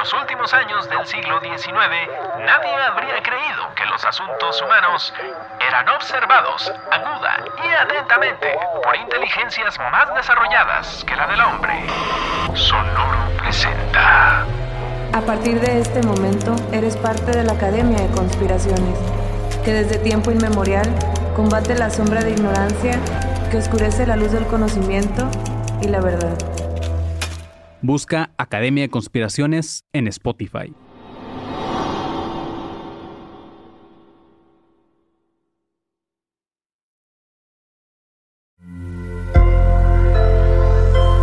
los últimos años del siglo XIX, nadie habría creído que los asuntos humanos eran observados aguda y atentamente por inteligencias más desarrolladas que la del hombre. Sonoro presenta. A partir de este momento, eres parte de la Academia de Conspiraciones, que desde tiempo inmemorial combate la sombra de ignorancia que oscurece la luz del conocimiento y la verdad. Busca Academia de Conspiraciones en Spotify.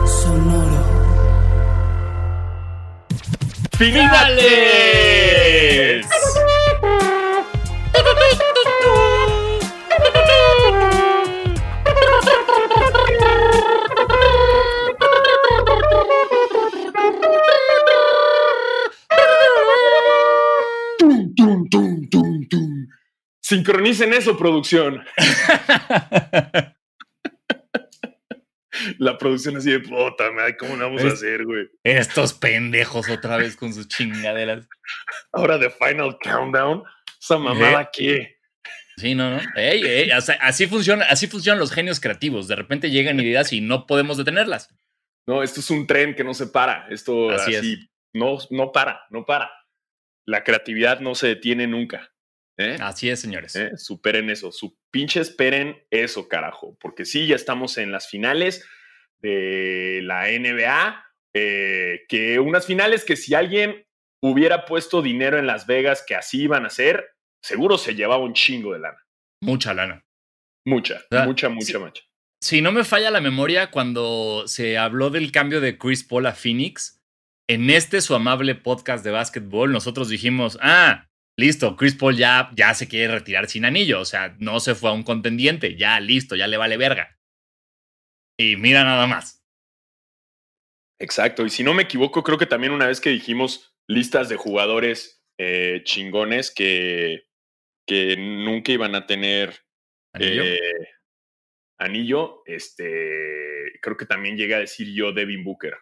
Sonoro. ¡Finales! Sincronicen eso, producción. La producción así de puta, ¿cómo vamos a hacer, güey? Estos pendejos otra vez con sus chingaderas. Ahora de Final Countdown, esa mamada que. Sí, no, no. Ey, ey, así, funciona, así funcionan los genios creativos. De repente llegan ideas y no podemos detenerlas. No, esto es un tren que no se para. Esto Así así, es. no, no para, no para. La creatividad no se detiene nunca. ¿Eh? Así es, señores. ¿eh? Superen eso, su pinche esperen eso, carajo. Porque sí, ya estamos en las finales de la NBA. eh, que unas finales que si alguien hubiera puesto dinero en Las Vegas que así iban a ser, seguro se llevaba un chingo de lana. Mucha lana. Mucha, sea, mucha, mucha, sí. mucha. Si no me falla la memoria, cuando se habló del cambio de Chris Paul a Phoenix, en este su amable podcast de básquetbol, nosotros dijimos, ah, listo, Chris Paul ya, ya se quiere retirar sin anillo, o sea, no se fue a un contendiente, ya listo, ya le vale verga. Y mira nada más. Exacto, y si no me equivoco, creo que también una vez que dijimos listas de jugadores eh, chingones que, que nunca iban a tener Anillo. eh, anillo, este, creo que también llegué a decir yo Devin Booker.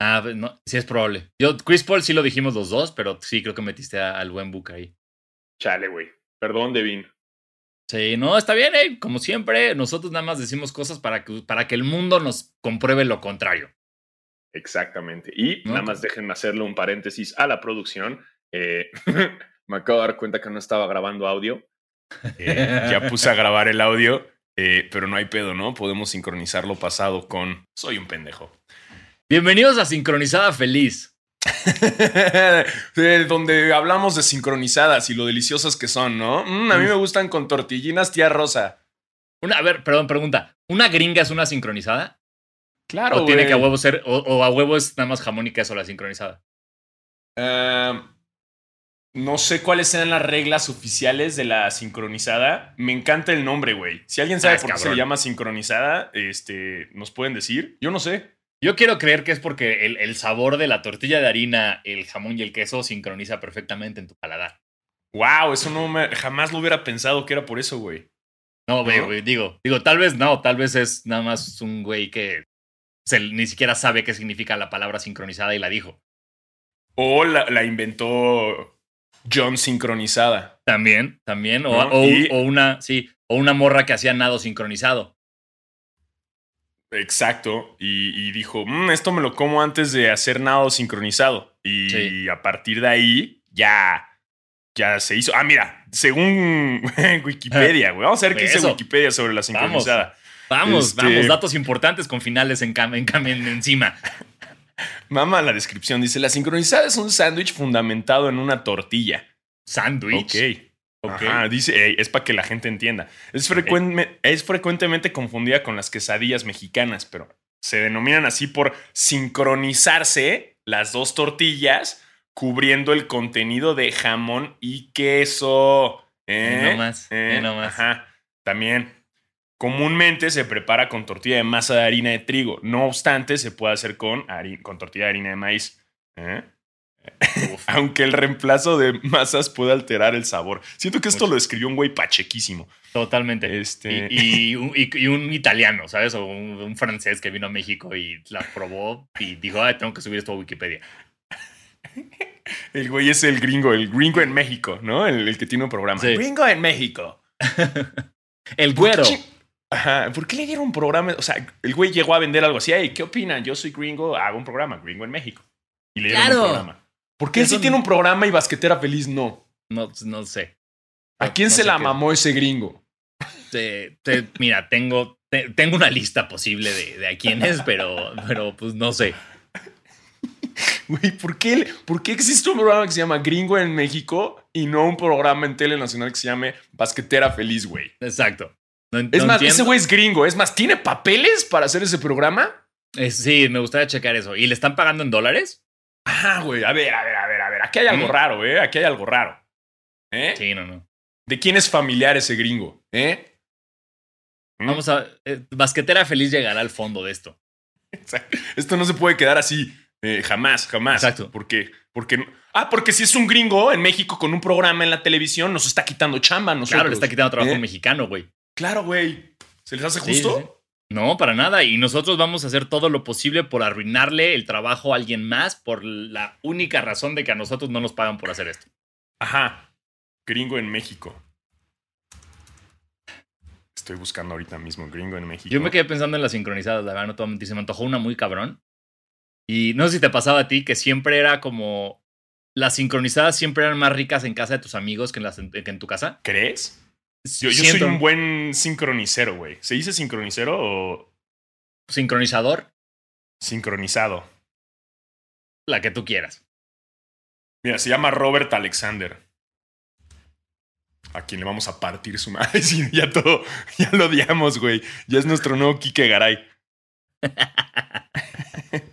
Ah, pues, no, sí es probable. Yo, Chris Paul sí lo dijimos los dos, pero sí creo que metiste a- al buen Book ahí. Chale, güey. Perdón, Devin. Sí, no, está bien, eh. Como siempre, nosotros nada más decimos cosas para que, para que el mundo nos compruebe lo contrario. Exactamente. Y No, nada más déjenme hacerle un paréntesis a la producción. Eh, me acabo de dar cuenta que no estaba grabando audio. Eh, ya puse a grabar el audio, eh, pero no hay pedo, ¿no? Podemos sincronizar lo pasado con Soy un pendejo. Bienvenidos a Sincronizada Feliz. Donde hablamos de sincronizadas y lo deliciosas que son, ¿no? Mm, a mí Uf. me gustan con tortillinas tía Rosa. Una, a ver, perdón, pregunta. ¿Una gringa es una sincronizada? Claro, ¿O tiene que a huevo ser, o, o a huevo es nada más jamón y queso la sincronizada? Eh, no sé cuáles sean las reglas oficiales de la sincronizada. Me encanta el nombre, güey. Si alguien sabe Ah, por qué se llama sincronizada, este, nos pueden decir. Yo no sé. Yo quiero creer que es porque el, el sabor de la tortilla de harina, el jamón y el queso sincroniza perfectamente en tu paladar. Wow, eso no me, jamás lo hubiera pensado que era por eso, güey. No, güey, digo, digo, tal vez no, tal vez es nada más un güey que se- ni siquiera sabe qué significa la palabra sincronizada y la dijo. O la, la inventó John sincronizada. También, también, o, ¿No? o- Y- o una, sí, o una morra que hacía nado sincronizado. Exacto. Y, y dijo, "Mm, esto me lo como antes de hacer nado sincronizado. Y Sí. a partir de ahí ya, ya se hizo. Ah, mira, según Wikipedia, güey. Vamos a ver qué dice. Wikipedia sobre la sincronizada. Vamos, Este- vamos, datos importantes con finales en, cam- en, cam- en- encima. Mama la descripción. Dice, la sincronizada es un sándwich fundamentado en una tortilla. Sándwich. Ok. Ajá, dice, "Ey, es para que la gente entienda. Es, es frecuentemente confundida con las quesadillas mexicanas, pero se denominan así por sincronizarse las dos tortillas cubriendo el contenido de jamón y queso. ¿Eh? Ve nomás, ve nomás. Ajá, también. Comúnmente se prepara con tortilla de masa de harina de trigo. No obstante, se puede hacer con, hari- con tortilla de harina de maíz. ¿Eh? Aunque el reemplazo de masas puede alterar el sabor. Siento que esto lo escribió un güey pachequísimo. Totalmente. Este- Y, y un, y- y un italiano, ¿sabes? O un, un francés que vino a México y la probó y dijo, "Ay, tengo que subir esto a Wikipedia. El güey es el gringo, el gringo en México, ¿no? El, el que tiene un programa. Sí. Gringo en México. El ¿Por qué güero. Ajá, ¿por qué le dieron un programa? O sea, el güey llegó a vender algo así. Hey, ¿qué opinan? Yo soy gringo, hago un programa, gringo en México. Y le dieron Claro. un programa. ¿Por qué él sí tiene un programa y Basquetera Feliz no? No, no sé. ¿A No- quién no se la qué- mamó ese gringo? Te- te- mira, tengo, te- tengo una lista posible de, de a quién es, pero, pero pues no sé. Güey, ¿por qué, ¿por qué existe un programa que se llama Gringo en México y no un programa en tele nacional que se llame Basquetera Feliz, güey? Exacto. No, Es no más, entiendo. ese güey es gringo. Es más, ¿tiene papeles para hacer ese programa? Eh, sí, me gustaría checar eso. ¿Y le están pagando en dólares? Ah, güey. A ver, a ver, a ver, a ver. Aquí hay algo ¿Mm? raro, ¿eh? Aquí hay algo raro. ¿Eh? Sí, no, no. ¿De quién es familiar ese gringo? ¿Eh? ¿Mm? Vamos a. eh, Basquetera feliz llegará al fondo de esto. Esto no se puede quedar así. eh, jamás, jamás. Exacto. Porque, porque, ah, porque si es un gringo en México con un programa en la televisión, nos está quitando chamba nosotros. Claro, le está quitando trabajo a ¿Eh? un mexicano, güey. Claro, güey. ¿Se les hace Sí, justo? sí, sí. No, para nada. Y nosotros vamos a hacer todo lo posible por arruinarle el trabajo a alguien más por la única razón de que a nosotros no nos pagan por hacer esto. Ajá. Gringo en México. Estoy buscando ahorita mismo gringo en México. Yo me quedé pensando en las sincronizadas, la verdad, no te voy a mentir, se me antojó una muy cabrón. Y no sé si te pasaba a ti que siempre era como. Las sincronizadas siempre eran más ricas en casa de tus amigos que en, las, que en tu casa. ¿Crees? Yo, soy un buen sincronicero, güey. ¿Se dice sincronicero o Sincronizador, sincronizado? la que tú quieras. Mira, se llama Robert Alexander. A quien le vamos a partir su madre. Sí, ya todo, ya lo odiamos, güey. Ya es nuestro nuevo Kike Garay.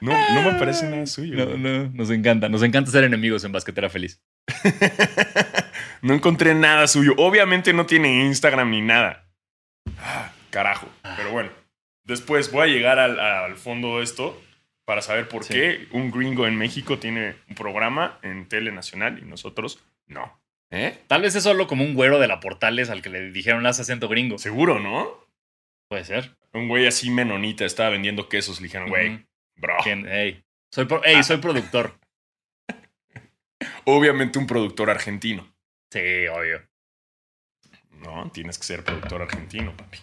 No, no me parece nada suyo. No, no, nos encanta. Nos encanta ser enemigos en Basquetera Feliz. no encontré nada suyo. Obviamente no tiene Instagram ni nada. Ah, carajo. Pero bueno, después voy a llegar al, al fondo de esto para saber por Sí. qué un gringo en México tiene un programa en tele nacional y nosotros no. ¿Eh? Tal vez es solo como un güero de la Portales al que le dijeron haz acento gringo. Seguro, ¿no? Puede ser. Un güey así menonita estaba vendiendo quesos. Le dijeron, güey, bro. ¿Quién? Ey, soy, pro- ey, soy productor. Obviamente un productor argentino. Sí, obvio. No, tienes que ser productor argentino, papi.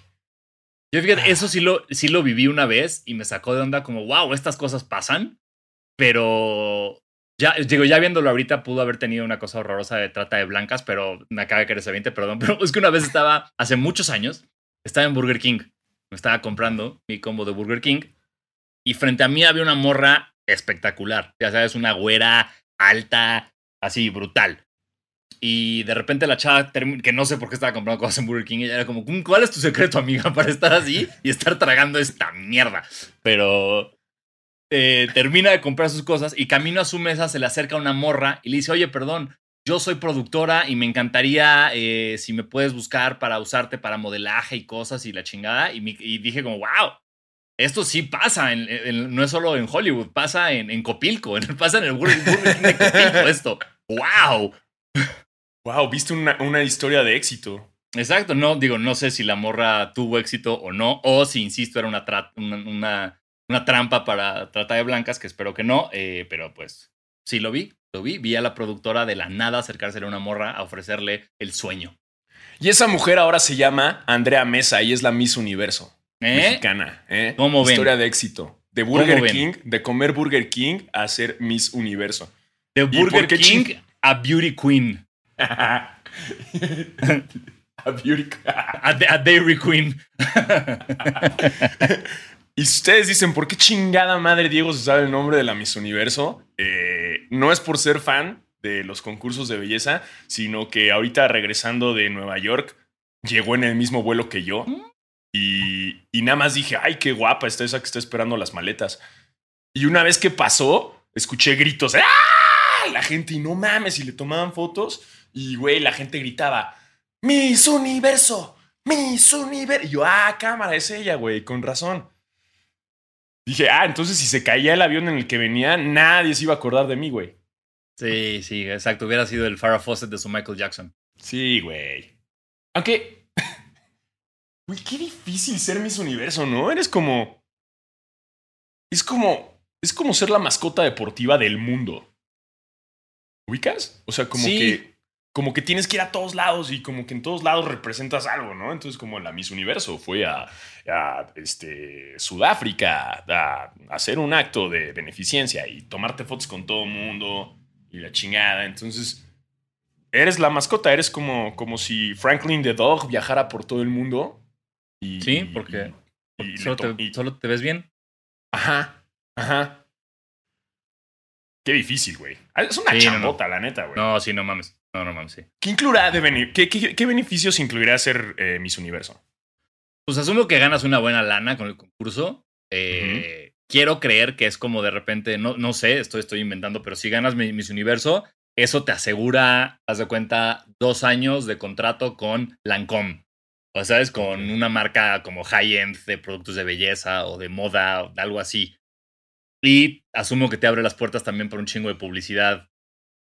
Yo fíjate, eso sí lo, sí lo viví una vez y me sacó de onda como, wow, estas cosas pasan. Pero ya, digo, ya viéndolo ahorita pudo haber tenido una cosa horrorosa de trata de blancas, pero me acaba de caer ese 20, perdón. Pero es que una vez estaba, hace muchos años, estaba en Burger King. Me estaba comprando mi combo de Burger King y frente a mí había una morra espectacular. Ya sabes, una güera alta, así brutal. Y de repente la chava, que no sé por qué estaba comprando cosas en Burger King, ella era como, "Mm, ¿cuál es tu secreto, amiga, para estar así y estar tragando esta mierda? Pero eh, termina de comprar sus cosas y camino a su mesa se le acerca una morra y le dice, oye, perdón, yo soy productora y me encantaría eh, si me puedes buscar para usarte para modelaje y cosas y la chingada. Y, mi- y dije como, wow, esto sí pasa, no es solo en Hollywood, pasa en, en Copilco, pasa en el Burger King de Copilco esto. ¡Wow! Wow, viste una, una historia de éxito. Exacto, no, digo, no sé si la morra tuvo éxito o no, o si, insisto, era una, tra- una, una, una trampa para trata de blancas, que espero que no, eh, pero pues sí lo vi, lo vi, vi a la productora de la nada acercársele a una morra a ofrecerle el sueño. Y esa mujer ahora se llama Andrea Mesa y es la Miss Universo ¿Eh? mexicana. ¿eh? ¿Cómo ven? Historia de éxito. De Burger. King, de comer Burger King a ser Miss Universo. De Burger King a Beauty Queen, A beauty- a, a Dairy Queen. y si ustedes dicen, ¿por qué chingada madre Diego se sabe el nombre de la Miss Universo? Eh, no es por ser fan de los concursos de belleza, sino que ahorita regresando de Nueva York, llegó en el mismo vuelo que yo. Y, y nada más dije, ay, qué guapa está esa que está esperando las maletas. Y una vez que pasó, escuché gritos, ¡ah! La gente, y no mames, y le tomaban fotos. Y, güey, la gente gritaba, ¡Miss Universo! ¡Miss Universo! Y yo, ah, cámara, es ella, güey, con razón. Dije, ah, entonces si se caía el avión en el que venía, nadie se iba a acordar de mí, güey. Sí, sí, exacto, hubiera sido el Farrah Fawcett de su Michael Jackson. Sí, güey. Aunque. Güey, qué difícil ser Miss Universo, ¿no? Eres como. Es como es como ser la mascota deportiva del mundo. ¿Ubicas? O sea, como Sí. que como que tienes que ir a todos lados y como que en todos lados representas algo, ¿no? Entonces, como la Miss Universo fue a, a, este, Sudáfrica a, hacer un acto de beneficencia y tomarte fotos con todo el mundo y la chingada. Entonces, eres la mascota, eres como, como si Franklin the Dog viajara por todo el mundo. Y, Sí, y- porque- y- y Solo te, y- solo te ves bien. Ajá, ajá. Qué difícil, güey. Ah, Es una Sí, no, no. chambota, la neta, güey. No, sí, no mames. No, no mames, sí. ¿Qué, incluirá de bene- qué, qué- qué beneficios incluirá ser eh, Miss Universo? Pues asumo que ganas una buena lana con el concurso. Eh, Quiero creer que es como de repente, no, no sé, esto estoy inventando, pero si ganas mi- Miss Universo, eso te asegura, haz de cuenta, dos años de contrato con Lancome. O sabes, con una marca como high-end de productos de belleza o de moda o algo así. Y asumo que te abre las puertas también por un chingo de publicidad,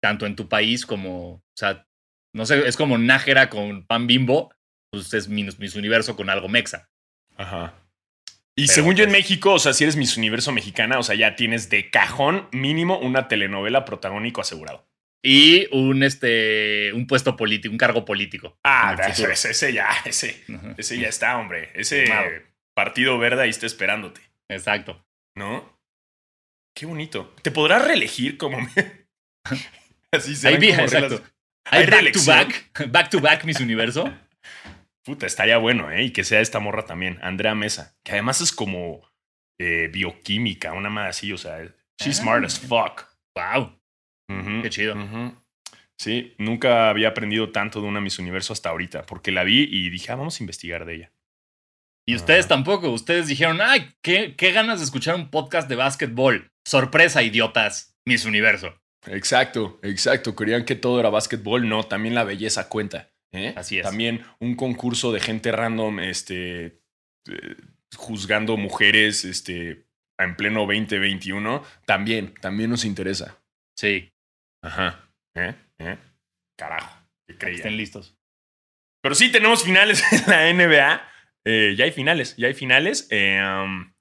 tanto en tu país como, o sea, no sé, es como Nájera con pan bimbo, pues es Miss, Miss Universo con algo mexa. Ajá. Y Pero, según yo en pues- México, o sea, si eres Miss Universo mexicana, o sea, ya tienes de cajón mínimo una telenovela protagónico asegurado. Y un, este, un puesto político, un cargo político. Ah, ese, ese- ya, ese, Ajá. ese ya está, hombre. Ese partido verde ahí está esperándote, Exacto. ¿no? Qué bonito. ¿Te podrás reelegir como... Así Ahí serán vi, exacto. Hay ¿Hay back to back, back to back Miss Universo. Puta, estaría bueno, ¿eh? Y que sea esta morra también, Andrea Mesa, que además es como eh, bioquímica, una madre así, o sea, she's Ah. smart as fuck. Wow. Qué chido. Sí, nunca había aprendido tanto de una Miss Universo hasta ahorita, porque la vi y dije, ah, vamos a investigar de ella. Y ustedes tampoco. Ustedes dijeron, ay, qué, qué ganas de escuchar un podcast de básquetbol. Sorpresa, idiotas. Miss Universo. Exacto, exacto. Creían que todo era básquetbol. No, también la belleza cuenta. ¿eh? Así es. También un concurso de gente random, este, eh, juzgando mujeres, este, en pleno 2021, también, también nos interesa. Sí, Ajá. ¿Eh? ¿Eh? Carajo. ¿Qué que estén listos. Pero sí tenemos finales en la NBA. Eh, ya hay finales, ya hay finales. um,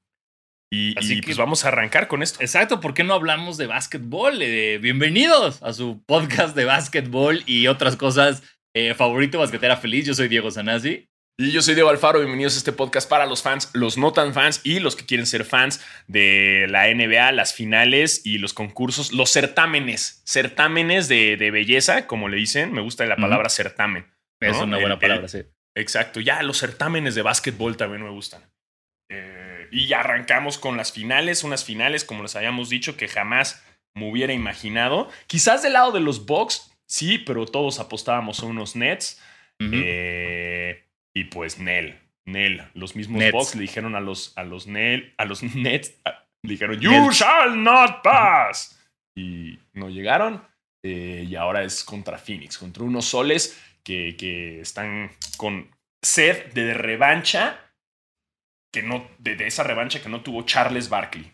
y Así y, que- pues vamos a arrancar con esto. Exacto, ¿por qué no hablamos de básquetbol? Eh, bienvenidos a su podcast de básquetbol y otras cosas. Eh, favorito basquetera feliz, yo soy Diego Sanasi. Y yo soy Diego Alfaro, bienvenidos a este podcast para los fans, los no tan fans y los que quieren ser fans de la NBA, las finales y los concursos, los certámenes, certámenes de, de belleza, como le dicen, me gusta la palabra certamen. Es una buena el- palabra, sí. Exacto, ya los certámenes de básquetbol también me gustan. Eh, y arrancamos con las finales, unas finales, como les habíamos dicho, que jamás me hubiera imaginado. Quizás del lado de los Bucks, sí, pero todos apostábamos a unos Nets. Eh, y pues Nel, Nel, los mismos Nets. Bucks le dijeron a los, a los Nel, a los Nets, a- le dijeron, You Nets. shall not pass. Y no llegaron. eh, y ahora es contra Phoenix, contra unos soles que, que están con sed de revancha, que no, de, de esa revancha que no tuvo Charles Barkley.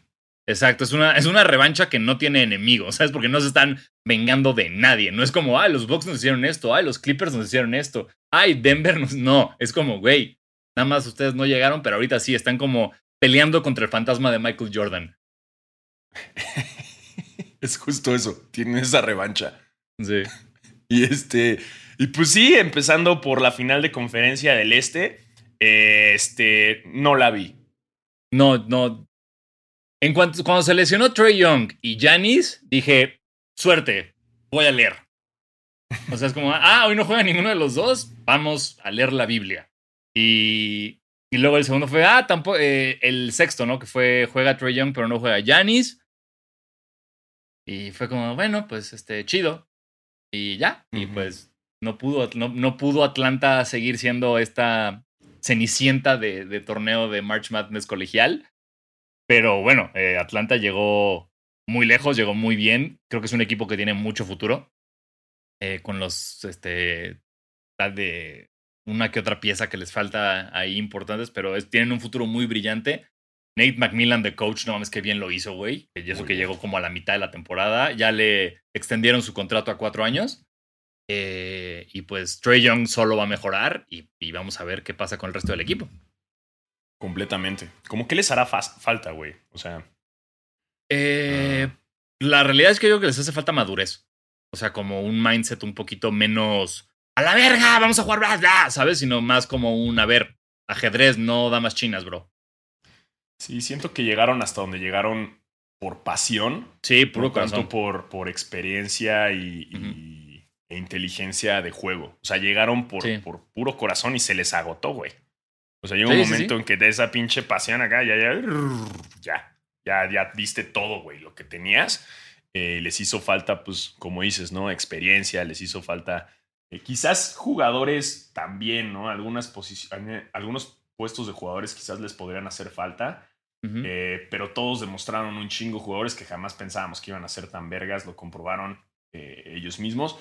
Exacto, es una, es una revancha que no tiene enemigos, ¿sabes? Porque no se están vengando de nadie. No es como, ay, los Bucks nos hicieron esto, ay, los Clippers nos hicieron esto, ay, Denver nos. No, es como, güey, nada más ustedes no llegaron, pero ahorita sí, están como peleando contra el fantasma de Michael Jordan. es justo eso, tienen esa revancha. Sí. Y este, y pues sí, empezando por la final de conferencia del Este, este, no la vi. No, no. En cuanto cuando se lesionó Trey Young y Janis, dije, suerte, voy a leer. O sea, es como, ah, hoy no juega ninguno de los dos, vamos a leer la Biblia. Y, y luego el segundo fue, ah, tampoco, eh, el sexto, ¿no? Que fue, juega Trey Young, pero no juega Janis. Y fue como, bueno, pues, este, chido. Y ya, y pues no pudo, no, no pudo Atlanta seguir siendo esta cenicienta de, de torneo de March Madness colegial. Pero bueno, eh, Atlanta llegó muy lejos, llegó muy bien. Creo que es un equipo que tiene mucho futuro. eh, con los, este, tal de una que otra pieza que les falta ahí importantes, pero es- tienen un futuro muy brillante. Nate McMillan, de coach, no mames que bien lo hizo, güey. Y eso Muy que bien. llegó como a la mitad de la temporada. Ya le extendieron su contrato a cuatro años. Eh, y pues Trey Young solo va a mejorar y, y vamos a ver qué pasa con el resto del equipo. Completamente. Como que les hará falta, güey. O sea, Eh, la realidad es que yo creo que les hace falta madurez. O sea, como un mindset un poquito menos a la verga, vamos a jugar, bla, bla", ¿sabes? Sino más como un, a ver, ajedrez, no damas chinas, bro. Sí, siento que llegaron hasta donde llegaron por pasión, Sí, puro tanto corazón. por, por experiencia y, y- inteligencia de juego. O sea, llegaron por, Sí. por puro corazón y se les agotó, güey. O sea, llegó Sí, un sí, momento sí. en que de esa pinche pasión acá, ya, ya, ya, ya, ya diste todo, güey, lo que tenías. Eh, les hizo falta, pues, como dices, ¿no? Experiencia, les hizo falta. eh, quizás jugadores también, ¿no? Algunas posiciones, algunos puestos de jugadores quizás les podrían hacer falta. Ujú. Eh, pero todos demostraron un chingo jugadores que jamás pensábamos que iban a ser tan vergas, lo comprobaron eh, ellos mismos.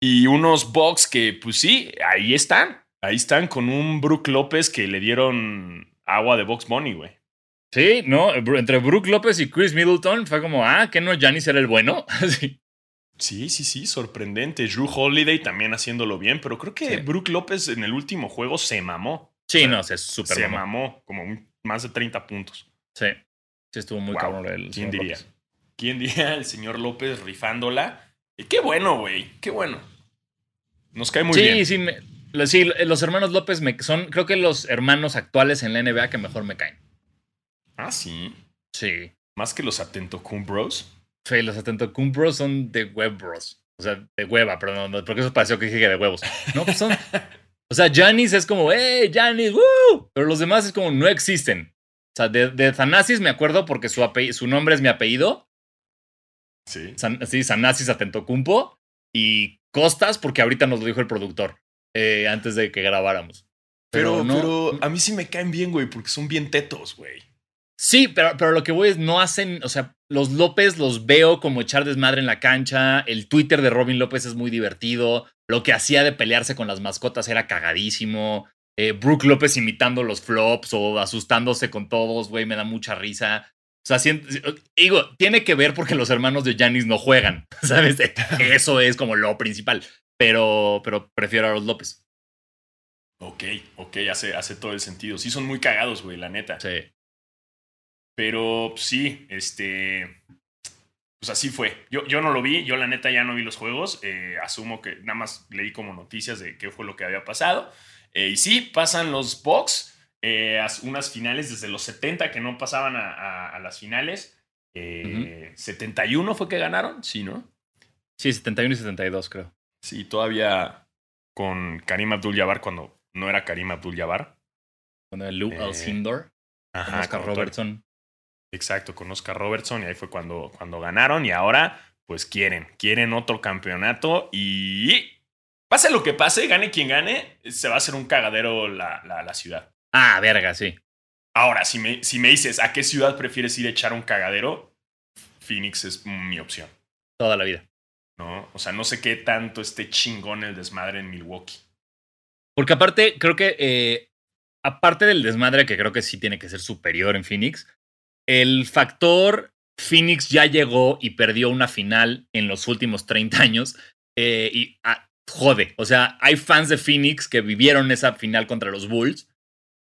Y unos Bucks que, pues sí, ahí están. Ahí están con un Brook López que le dieron agua de Box Bunny, güey. Sí, no, entre Brook López y Chris Middleton fue como, ah, que no, Giannis era el bueno. sí. Sí, sí, sí, sorprendente. Drew Holiday también haciéndolo bien, pero creo que Sí. Brook López en el último juego se mamó. Sí, no, se súper se mamó. mamó, como un- más de 30 puntos. Sí, sí estuvo muy Wow, cabrón el ¿Quién diría? López. ¿Quién diría? El señor López rifándola. Y qué bueno, güey. Qué bueno. Nos cae muy sí, bien. sí, me- lo- sí, los hermanos López me, son, creo que los hermanos actuales en la NBA que mejor me caen. Ah, sí. Sí. Más que los Atento Bros. Sí, los Atentocum Bros son de web bros. O sea, de hueva, perdón, no, porque eso pareció que dije que de huevos. No, pues son. O sea, Janis es como, ¡eh, Janis! ¡Woo! Pero los demás es como, no existen. O sea, de, de Thanasis me acuerdo porque su, su nombre es mi apellido. Sí. San- sí, Sanasis Atentocumpo. Y Costas porque ahorita nos lo dijo el productor eh, antes de que grabáramos. Pero, no- pero a mí sí me caen bien, güey, porque son bien tetos, güey. Sí, pero, pero lo que voy es, no hacen, o sea, los López los veo como echar desmadre en la cancha, el Twitter de Robin López es muy divertido, lo que hacía de pelearse con las mascotas era cagadísimo, eh, Brooke López imitando los flops o asustándose con todos, güey, me da mucha risa. O sea, siento- digo, tiene que ver porque los hermanos de Janis no juegan, ¿sabes? Eso es como lo principal, pero, pero prefiero a los López. Ok, ok, hace, hace todo el sentido. Sí, son muy cagados, güey, la neta. Sí. Pero sí, este. Pues así fue. Yo, yo no lo vi, yo la neta ya no vi los juegos. eh, asumo que nada más leí como noticias de qué fue lo que había pasado. Eh, y sí, pasan los Bucks. Eh, unas finales desde los 70 que no pasaban a, a- a las finales. Eh, 71 fue que ganaron, sí, ¿no? Sí, 71 y 72 creo. Sí, todavía con Karim Abdul-Jabbar cuando no era Karim Abdul-Jabbar. Con el Luke Eh, Alcindor, con Oscar todo- Robertson. Exacto, con Oscar Robertson y ahí fue cuando, cuando ganaron y ahora pues quieren, quieren otro campeonato y pase lo que pase, gane quien gane, se va a hacer un cagadero la, la- la ciudad. Ah, verga, sí. Ahora, si me, si me dices a qué ciudad prefieres ir a echar un cagadero, Phoenix es mi opción, Toda la vida. ¿no? O sea, no sé qué tanto esté chingón el desmadre en Milwaukee. Porque aparte, creo que, eh, aparte del desmadre, que creo que sí tiene que ser superior en Phoenix, el factor Phoenix ya llegó y perdió una final en los últimos 30 años. eh, y ah, jode. O sea, hay fans de Phoenix que vivieron esa final contra los Bulls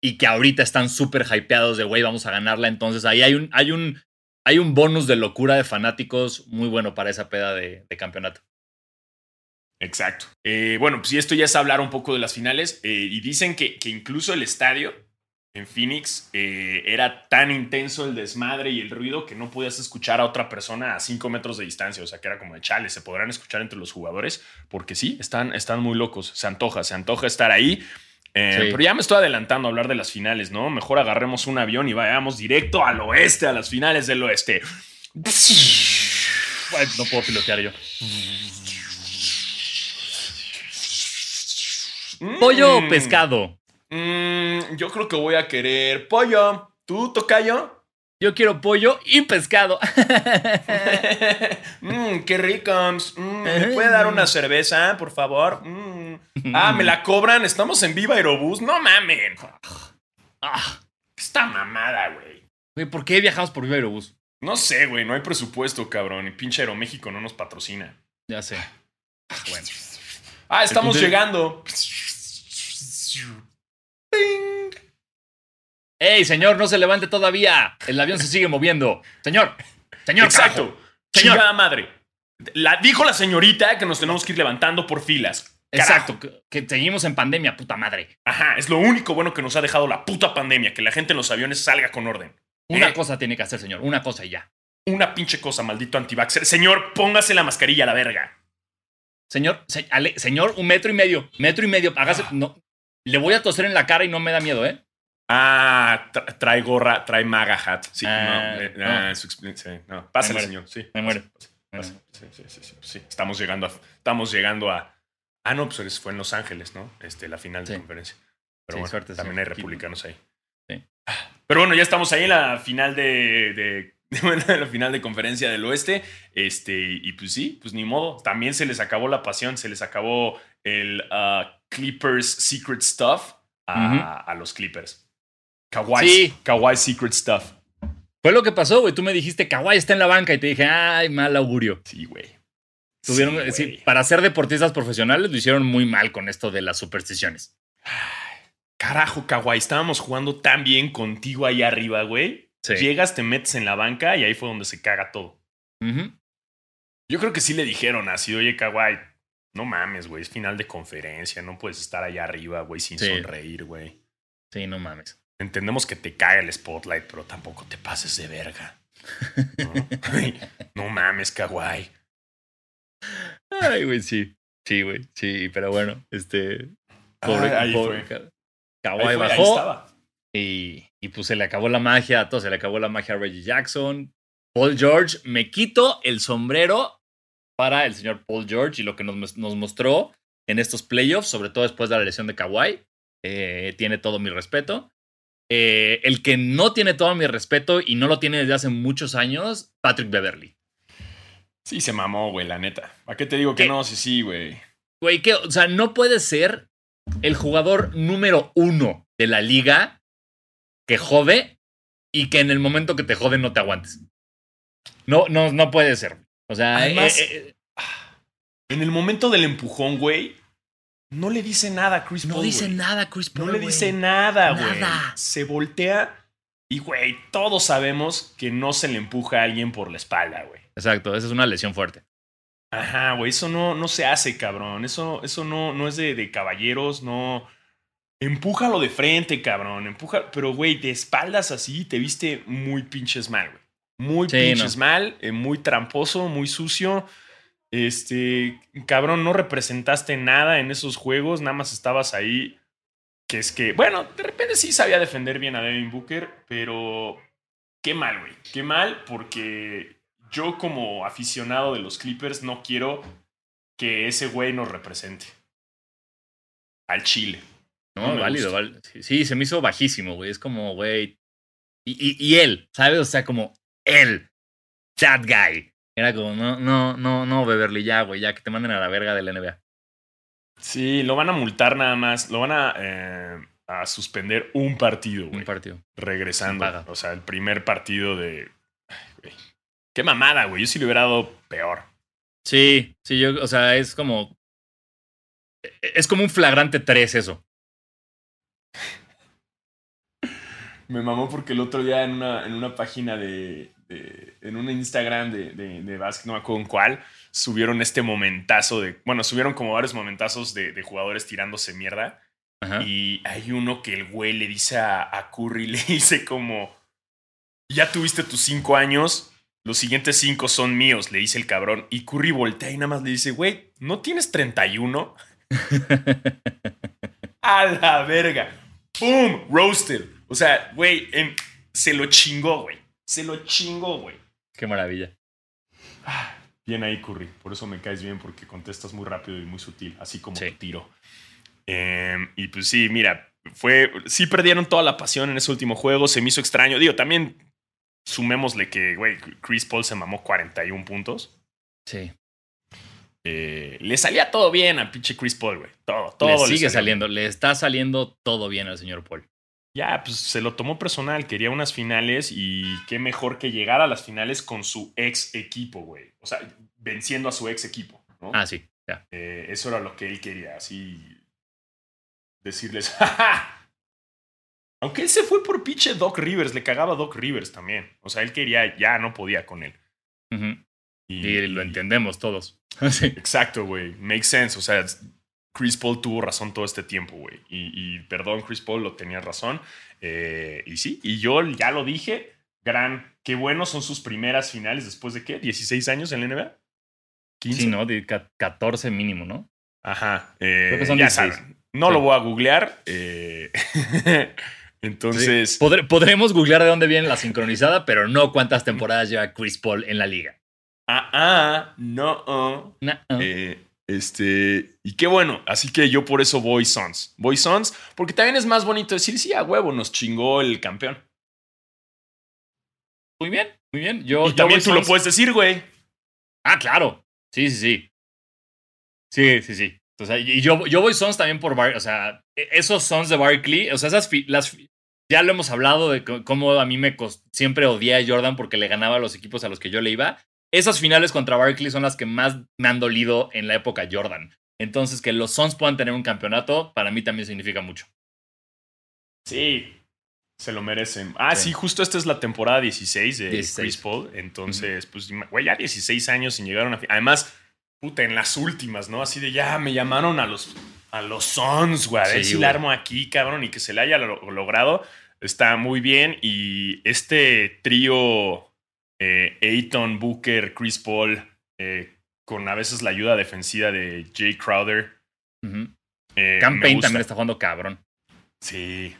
y que ahorita están súper hypeados de, güey, vamos a ganarla. Entonces ahí hay un, hay un, hay un bonus de locura de fanáticos muy bueno para esa peda de, de campeonato. Exacto. Eh, bueno, pues y esto ya es hablar un poco de las finales. eh, y dicen que, que incluso el estadio en Phoenix eh, era tan intenso el desmadre y el ruido que no podías escuchar a otra persona a 5 metros de distancia. O sea, que era como de chale, se podrán escuchar entre los jugadores, porque sí, están, están muy locos. Se antoja, se antoja estar ahí. Eh, Sí. Pero ya me estoy adelantando a hablar de las finales, ¿no? Mejor agarremos un avión y vayamos directo al oeste, a las finales del oeste. Ay, no puedo pilotear yo. ¿Pollo o Mm. pescado? Mm, yo creo que voy a querer pollo. ¿Tú, tocayo? Yo quiero pollo y pescado. Mmm, qué ricos. Mm, ¿Me puede dar una cerveza, por favor? Mm. Ah, ¿me la cobran? ¿Estamos en Viva Aerobús? No mamen. Ah, Esta mamada, güey. güey, ¿por qué viajamos por Viva Aerobús? No sé, güey. No hay presupuesto, cabrón. Y pinche Aeroméxico no nos patrocina. Ya sé. Bueno. Ah, estamos llegando. ¡Ey, señor, no se levante todavía! El avión se sigue moviendo. Señor. Señor Exacto. carajo. Señor. Chingada madre. La, dijo la señorita que nos tenemos que ir levantando por filas. Exacto, que, que seguimos en pandemia, puta madre. Ajá, es lo único bueno que nos ha dejado la puta pandemia, que la gente en los aviones salga con orden. Una ¿Eh? cosa tiene que hacer, señor, una cosa y ya. Una pinche cosa, maldito antivaxxer. Señor, póngase la mascarilla a la verga. Señor, se- ale- señor, un metro y medio, metro y medio, hágase, no, le voy a toser en la cara y no me da miedo, ¿eh? Ah, tra- trae gorra, trae maga hat. Sí, Ah, no, eh, no. ah, eso expli- sí, no. Pásale, muero. señor. Sí, Me muero. pase, pase. Sí, sí, sí, sí. Estamos llegando a. Estamos llegando a. Ah, no, pues fue en Los Ángeles, ¿no? Este, la final de conferencia. Pero bueno, suerte, también hay republicanos ahí. Sí. Pero bueno, ya estamos ahí en la final de. de bueno, en la final de conferencia del oeste. Este, y pues sí, pues ni modo. También se les acabó la pasión, se les acabó el ah, Clippers Secret Stuff a, a los Clippers. Kawhi, Sí. Kawhi Secret Stuff. Fue lo que pasó, güey. Tú me dijiste, Kawhi está en la banca y te dije, ay, mal augurio. Sí, güey. Tuvieron, Sí, para ser deportistas profesionales lo hicieron muy mal con esto de las supersticiones. Carajo, Kawhi, estábamos jugando tan bien contigo ahí arriba, güey. Sí. Llegas, te metes en la banca y ahí fue donde se caga todo. Yo creo que sí le dijeron así, oye, Kawhi, no mames, güey, es final de conferencia, no puedes estar allá arriba, güey, sin sonreír, güey. Sí, no mames. Entendemos que te caga el spotlight, pero tampoco te pases de verga. No, Ay, no mames, Kawhi. Ay, güey, sí. Sí, güey, sí, pero bueno, este. Pobre, Ah, ahí pobre fue. Ahí Kawhi fue, ahí bajó estaba. y, y pues se le acabó la magia a todos, se le acabó la magia a Reggie Jackson. Paul George, me quito el sombrero para el señor Paul George y lo que nos, nos mostró en estos playoffs, sobre todo después de la lesión de Kawhi. Eh, tiene todo mi respeto. Eh, el que no tiene todo mi respeto y no lo tiene desde hace muchos años, Patrick Beverly. Sí, se mamó, güey, la neta. ¿Para qué te digo que no? Sí, sí, güey. Güey, que, o sea, no puede ser el jugador número uno de la liga que jode y que en el momento que te jode no te aguantes. No, no, no puede ser. O sea, Además- eh, eh, En el momento del empujón, güey, no le dice nada a Chris no Paul, dice güey. nada Chris Paul. No le dice nada, güey. Nada. Se voltea y, güey, todos sabemos que no se le empuja a alguien por la espalda, güey. Exacto, esa es una lesión fuerte. Ajá, güey, eso no, no se hace, cabrón. Eso, eso no, no es de, de caballeros, no. Empújalo de frente, cabrón. Empuja, pero, güey, de espaldas así te viste muy pinches mal, güey. Muy Sí, pinches mal, eh, muy tramposo, muy sucio. Este, cabrón, no representaste nada en esos juegos, nada más estabas ahí. Que es que, bueno, de repente sí sabía defender bien a Devin Booker, pero qué mal, güey. Qué mal, porque yo como aficionado de los Clippers no quiero que ese güey nos represente. Al Chile. No, válido, válido. Sí, sí, se me hizo bajísimo, güey. Es como, güey. Y, y, y él, ¿sabes? O sea, como él. That guy. Era como, no, no, no, no, Beverly, ya, güey, ya que te manden a la verga de la NBA. Sí, lo van a multar nada más. Lo van a, eh, a suspender un partido, güey. Un partido. regresando. O sea, el primer partido de. Ay, güey. Qué mamada, güey. Yo sí le hubiera dado peor. Sí, sí, yo, o sea, es como. Es como un flagrante 3 eso. Me mamó porque el otro día en una, en una página de, de- En un Instagram de, de, de básquet, no me acuerdo en cuál, subieron este momentazo de. Bueno, subieron como varios momentazos de, jugadores tirándose mierda. Ajá. Y hay uno que el güey le dice a, a Curry, le dice como. Ya tuviste tus cinco años. Los siguientes cinco son míos, le dice el cabrón. Y Curry voltea y nada más le dice, güey, ¿no tienes 31? A la verga. ¡Pum! Roasted. O sea, güey, se lo chingó, güey. Se lo chingó, güey. Qué maravilla. Bien ahí, Curry. Por eso me caes bien, porque contestas muy rápido y muy sutil, así como Sí. tu tiro. Em, y pues sí, mira, fue. Sí perdieron toda la pasión en ese último juego. Se me hizo extraño. Digo, también sumémosle que, güey, Chris Paul se mamó 41 puntos. Sí. Eh, le salía todo bien a pinche Chris Paul, güey. Todo, todo. le le sigue saliendo, le está saliendo todo bien al señor Paul. Ya, pues se lo tomó personal, quería unas finales y qué mejor que llegar a las finales con su ex equipo, güey. O sea, venciendo a su ex equipo, ¿no? Ah, sí, ya. Eh, eso era lo que él quería, así decirles, ¡Ja, ja! Aunque él se fue por pinche Doc Rivers, le cagaba a Doc Rivers también. O sea, él quería, ya no podía con él. Y lo entendemos todos. Sí. Exacto, güey. Makes sense. O sea, Chris Paul tuvo razón todo este tiempo, güey. Y, y perdón, Chris Paul, lo tenía razón. Eh, y sí, y yo ya lo dije. Gran, qué bueno son sus primeras finales después de qué? ¿16 años en la NBA? 15. Sí, ¿no? De ca- 14 mínimo, ¿no? Ajá. eh, Creo que son ya 16. saben. No Sí. lo voy a googlear. eh, entonces, Podre- podremos googlear de dónde viene la sincronizada, pero no cuántas temporadas lleva Chris Paul en la liga. ah, ah, no, ah. Nah. Eh, este, y qué bueno, así que yo por eso voy Sons. Voy Sons, porque también es más bonito decir, sí, a huevo, nos chingó el campeón. Muy bien, muy bien. Yo, y yo también tú lo puedes decir, güey. Ah, claro. Sí, sí, sí. Sí, sí, sí. O sea, y yo, yo voy Sons también por Bar o sea, e- esos Sons de Barkley, o sea, esas las ya lo hemos hablado de cómo a mí me siempre odié a Jordan porque le ganaba a los equipos a los que yo le iba. Esas finales contra Barkley son las que más me han dolido en la época Jordan. Entonces, que los Suns puedan tener un campeonato, para mí también significa mucho. Sí, se lo merecen. Ah, sí, Sí. justo esta es la temporada 16 de 16. Chris Paul. Entonces, pues, güey, ya 16 años sin llegar a una final. Además, puta, en las últimas, ¿no? Así de ya me llamaron a los, a los Suns, güey. A ver Sí, si la armo aquí, cabrón, y que se le haya lo- logrado. Está muy bien. Y este trío, eh, Ayton, Booker, Chris Paul, eh, con a veces la ayuda defensiva de Jay Crowder. Ujú. eh, Cam me Payne gusta. también está jugando cabrón. Sí.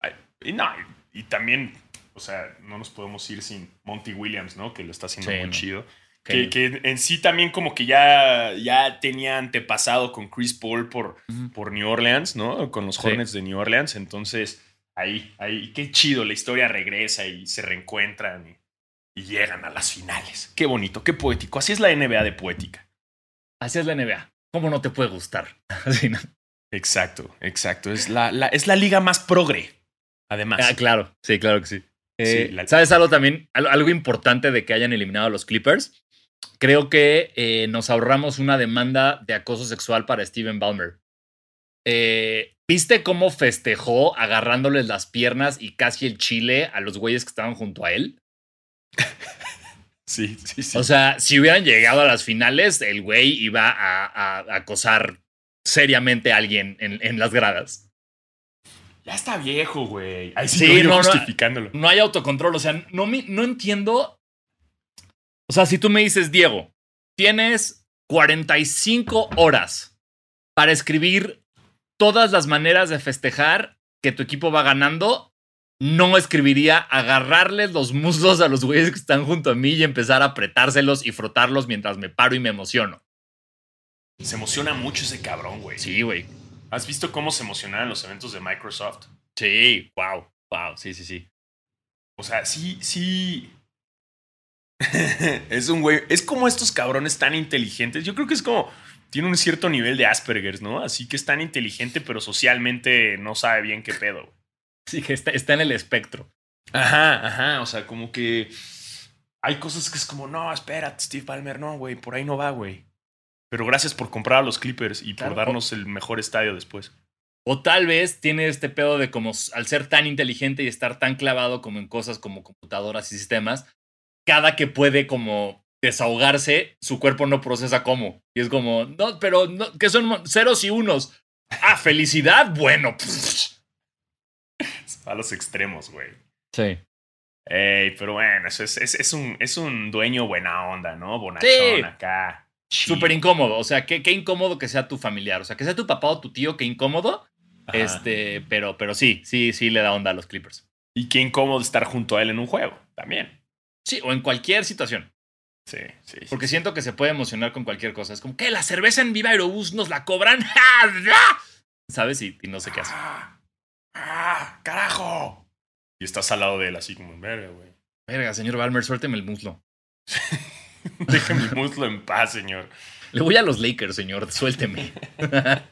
Ay, Y no, y, y también, o sea, no nos podemos ir sin Monty Williams, ¿no? Que lo está haciendo Sí, muy no. chido. Que- Que, que en sí también como que ya, ya tenía antepasado con Chris Paul por, por New Orleans, ¿no? Con los Sí. Hornets de New Orleans. Entonces, ahí, ahí, qué chido, la historia regresa y se reencuentran y, y llegan a las finales. Qué bonito, qué poético. Así es la NBA de poética. Así es la NBA. ¿Cómo no te puede gustar? Así, ¿no? Exacto, exacto. Es la, la- es la liga más progre, además. Ah, claro, sí, claro que sí. Eh, Sí, la- ¿Sabes algo también? Al- Algo importante de que hayan eliminado a los Clippers. Creo que eh, nos ahorramos una demanda de acoso sexual para Steven Ballmer. Eh, ¿Viste cómo festejó agarrándoles las piernas y casi el chile a los güeyes que estaban junto a él? Sí, sí, sí. O sea, si hubieran llegado a las finales, el güey iba a, a- a acosar seriamente a alguien en, en las gradas. Ya está viejo, güey. Ahí sí, Sí, yo- yo no, no. justificándolo. no hay autocontrol. O sea, no, me- no entiendo. O sea, si tú me dices, Diego, tienes 45 horas para escribir todas las maneras de festejar que tu equipo va ganando, no escribiría agarrarles los muslos a los güeyes que están junto a mí y empezar a apretárselos y frotarlos mientras me paro y me emociono. Se emociona mucho ese cabrón, güey. Sí, güey. ¿Has visto cómo se emocionaba en los eventos de Microsoft? Sí, wow, wow, sí, sí, sí. O sea, sí, sí. es un güey. Es como estos cabrones tan inteligentes. Yo creo que es como. Tiene un cierto nivel de Asperger, ¿no? Así que es tan inteligente, pero socialmente no sabe bien qué pedo. Sí, que está, está en el espectro. Ajá, ajá. O sea, como que. Hay cosas que es como, no, espérate, Steve Palmer, no, güey, por ahí no va, güey. Pero gracias por comprar a los Clippers y Claro. por darnos el mejor estadio después. O tal vez tiene este pedo de como al ser tan inteligente y estar tan clavado como en cosas como computadoras y sistemas, cada que puede como desahogarse, su cuerpo no procesa cómo. Y es como, no, pero no, que son ceros y unos. Ah, felicidad, bueno. A los extremos, güey. Sí. Ey, pero bueno, eso es, es, es un, es un dueño buena onda, ¿no? Bonachón Sí. acá. Súper incómodo. O sea, qué, qué incómodo que sea tu familiar. O sea, que sea tu papá o tu tío, qué incómodo. Ajá. Este, pero, pero sí, sí, sí le da onda a los Clippers. Y qué incómodo estar junto a él en un juego, también. Sí, o en cualquier situación. Sí, sí. sí. Porque siento que se puede emocionar con cualquier cosa. Es como, ¿qué? ¿La cerveza en Viva Aerobús nos la cobran? ¡Ah! ¿Sabes? Y, y no sé qué hace. ¡Ah! ¡Carajo! Y estás al lado de él así como, verga, güey. Verga, señor Balmer, suélteme el muslo. Deja mi muslo en paz, señor. Le voy a los Lakers, señor, suélteme.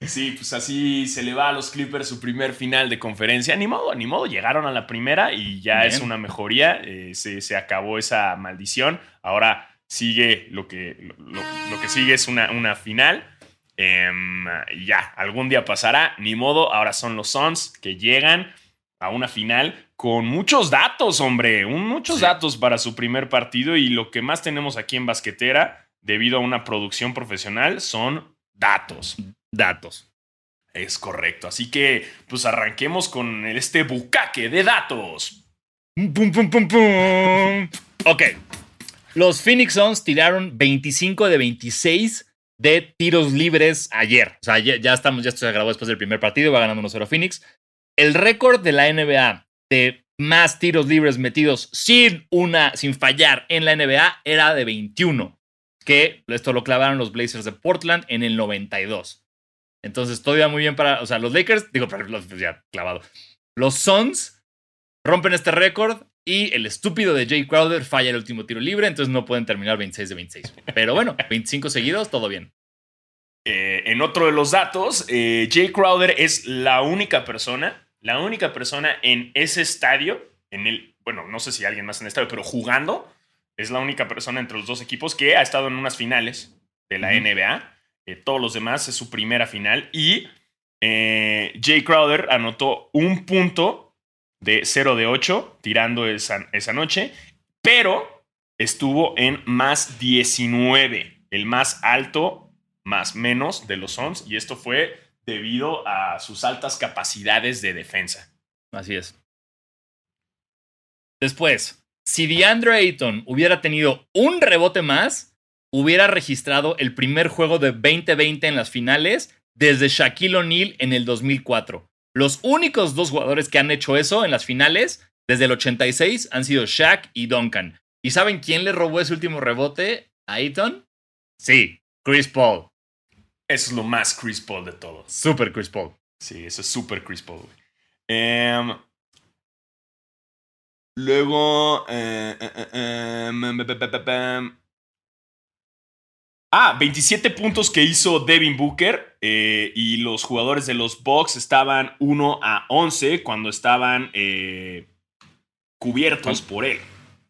Sí, pues así se le va a los Clippers su primer final de conferencia. Ni modo, ni modo. Llegaron a la primera y ya Bien. es una mejoría. Eh, se, se acabó esa maldición. Ahora sigue lo que, lo, lo que sigue es una, una final. Em, ya, algún día pasará. Ni modo. Ahora son los Suns que llegan. a una final con muchos datos, hombre, muchos datos para su primer partido y lo que más tenemos aquí en Basquetera, debido a una producción profesional, son datos. Datos. Es correcto, así que pues arranquemos con este bucaque de datos. Pum, pum, pum, pum. Ok. Los Phoenix Suns tiraron 25 de 26 de tiros libres ayer. O sea, ya, estamos, ya esto se grabó después del primer partido, va ganando 1-0 Phoenix. El récord de la NBA de más tiros libres metidos sin una, sin fallar en la NBA era de 21. Que esto lo clavaron los Blazers de Portland en el 92. Entonces, todavía muy bien para, o sea, los Lakers, digo, ya clavado. Los Suns rompen este récord y el estúpido de Jay Crowder falla el último tiro libre, entonces no pueden terminar 26 de 26. Pero bueno, 25 seguidos, todo bien. Eh, en otro de los datos, eh, Jay Crowder es la única persona la única persona en ese estadio, en el, bueno, no sé si alguien más en el estadio, pero jugando, es la única persona entre los dos equipos que ha estado en unas finales de la NBA. Eh, todos los demás es su primera final. Y Jay Crowder anotó un punto de 0 de 8 tirando esa, esa noche, pero estuvo en más 19, el más alto más menos de los Suns. Y esto fue debido a sus altas capacidades de defensa. Así es. Después, si DeAndre Ayton hubiera tenido un rebote más, hubiera registrado el primer juego de 2020 en las finales desde Shaquille O'Neal en el 2004. Los únicos dos jugadores que han hecho eso en las finales desde el 86 han sido Shaq y Duncan. ¿Y saben quién le robó ese último rebote a Ayton? Sí, Chris Paul. Eso es lo más Chris Paul de todo. Super Chris Paul. Sí, eso es super Chris Paul. Luego. Ah, 27 puntos que hizo Devin Booker eh, y los jugadores de los Bucks estaban 1 a 11 cuando estaban cubiertos por él.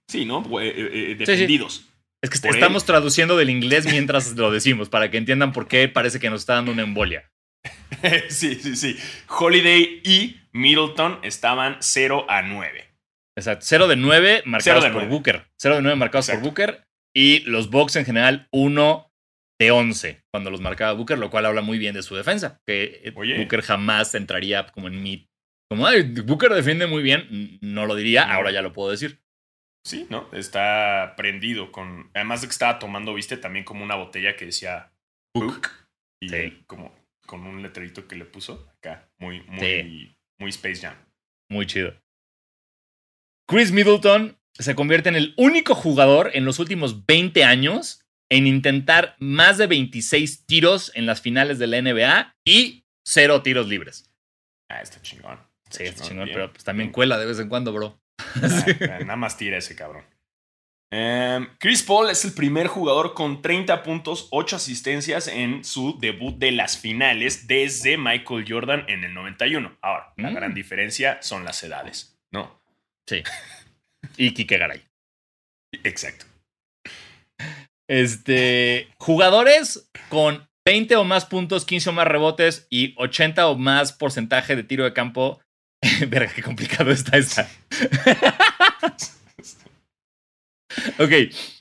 Sí, ¿no? defendidos. Es que estamos traduciendo del inglés mientras lo decimos, para que entiendan por qué parece que nos está dando una embolia. sí, sí, sí. Holiday y Middleton estaban 0 a 9. Exacto. 0 de 9 marcados por Booker. 0 de 9 marcados por Booker. Y los Bucks en general 1 de 11 cuando los marcaba Booker, lo cual habla muy bien de su defensa. Que Booker jamás entraría como en mid. Como, Ay, Booker defiende muy bien. No lo diría, ahora ya lo puedo decir. Sí, ¿no? Está prendido con. Además de que estaba tomando, viste, también como una botella que decía Book. Y como con un letrerito que le puso acá. Muy, muy, muy Space Jam. Muy chido. Chris Middleton se convierte en el único jugador en los últimos 20 años en intentar más de 26 tiros en las finales de la NBA y cero tiros libres. Ah, está chingón. sí, está chingón, pero pues también cuela de vez en cuando, bro. Ah, nada más tira ese cabrón. Em, Chris Paul es el primer jugador con 30 puntos, 8 asistencias en su debut de las finales desde Michael Jordan en el 91. Ahora, la gran mm. diferencia son las edades, ¿no? Sí. Y Kike Garay. Exacto. Este, jugadores con 20 o más puntos, 15 o más rebotes y 80 o más porcentaje de tiro de campo Verga, qué complicado está esta. ok,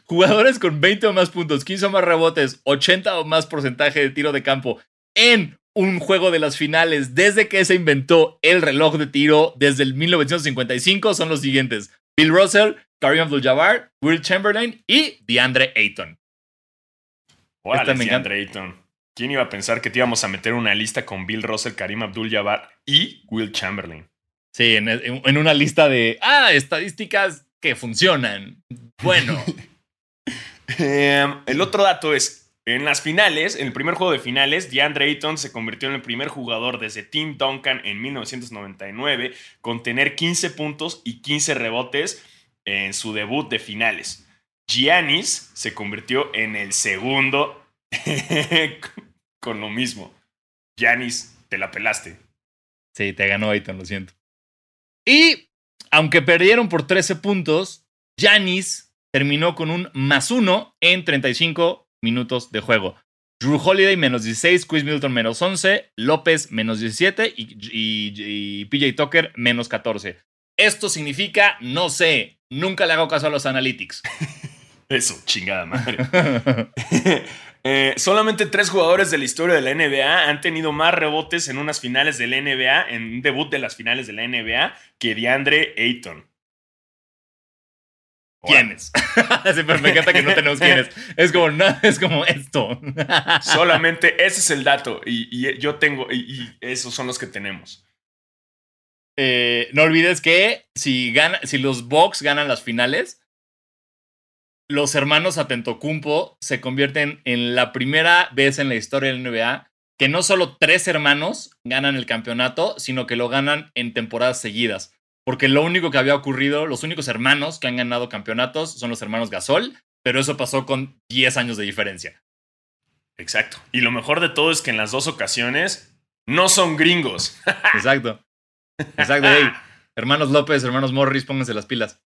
jugadores con 20 o más puntos, 15 o más rebotes, 80 o más porcentaje de tiro de campo en un juego de las finales desde que se inventó el reloj de tiro desde el 1955 son los siguientes. Bill Russell, Kareem Abdul-Jabbar, Will Chamberlain y DeAndre Ayton. DeAndre Ayton. ¿Quién iba a pensar que te íbamos a meter una lista con Bill Russell, Karim Abdul-Jabbar y Will Chamberlain? Sí, en, una lista de, ah, estadísticas que funcionan. Bueno. Em, el otro dato es, en las finales, en el primer juego de finales, DeAndre Ayton se convirtió en el primer jugador desde Tim Duncan en 1999 con tener 15 puntos y 15 rebotes en su debut de finales. Giannis se convirtió en el segundo con lo mismo. Janis, te la pelaste. Sí, te ganó Ayton, lo siento. Y aunque perdieron por 13 puntos, Janis terminó con un más uno en 35 minutos de juego. Drew Holiday menos 16, Chris Middleton menos 11, López menos 17 y, y- y PJ Tucker menos 14. Esto significa, no sé, nunca le hago caso a los analytics. Eso, chingada madre. Eh, solamente tres jugadores de la historia de la NBA han tenido más rebotes en unas finales de la NBA, en un debut de las finales de la NBA, que DeAndre Ayton. ¿Quiénes? Pero me encanta que no tenemos quiénes. Es como, no, es como esto. Solamente ese es el dato. Y, y yo tengo, y, y esos son los que tenemos. Eh, no olvides que si, gana, si los Bucks ganan las finales, los hermanos Atentocumpo se convierten en la primera vez en la historia del NBA que no solo tres hermanos ganan el campeonato, sino que lo ganan en temporadas seguidas. Porque lo único que había ocurrido, los únicos hermanos que han ganado campeonatos son los hermanos Gasol, pero eso pasó con 10 años de diferencia. Exacto. Y lo mejor de todo es que en las dos ocasiones no son gringos. Exacto. Exacto. Hey, hermanos López, hermanos Morris, pónganse las pilas.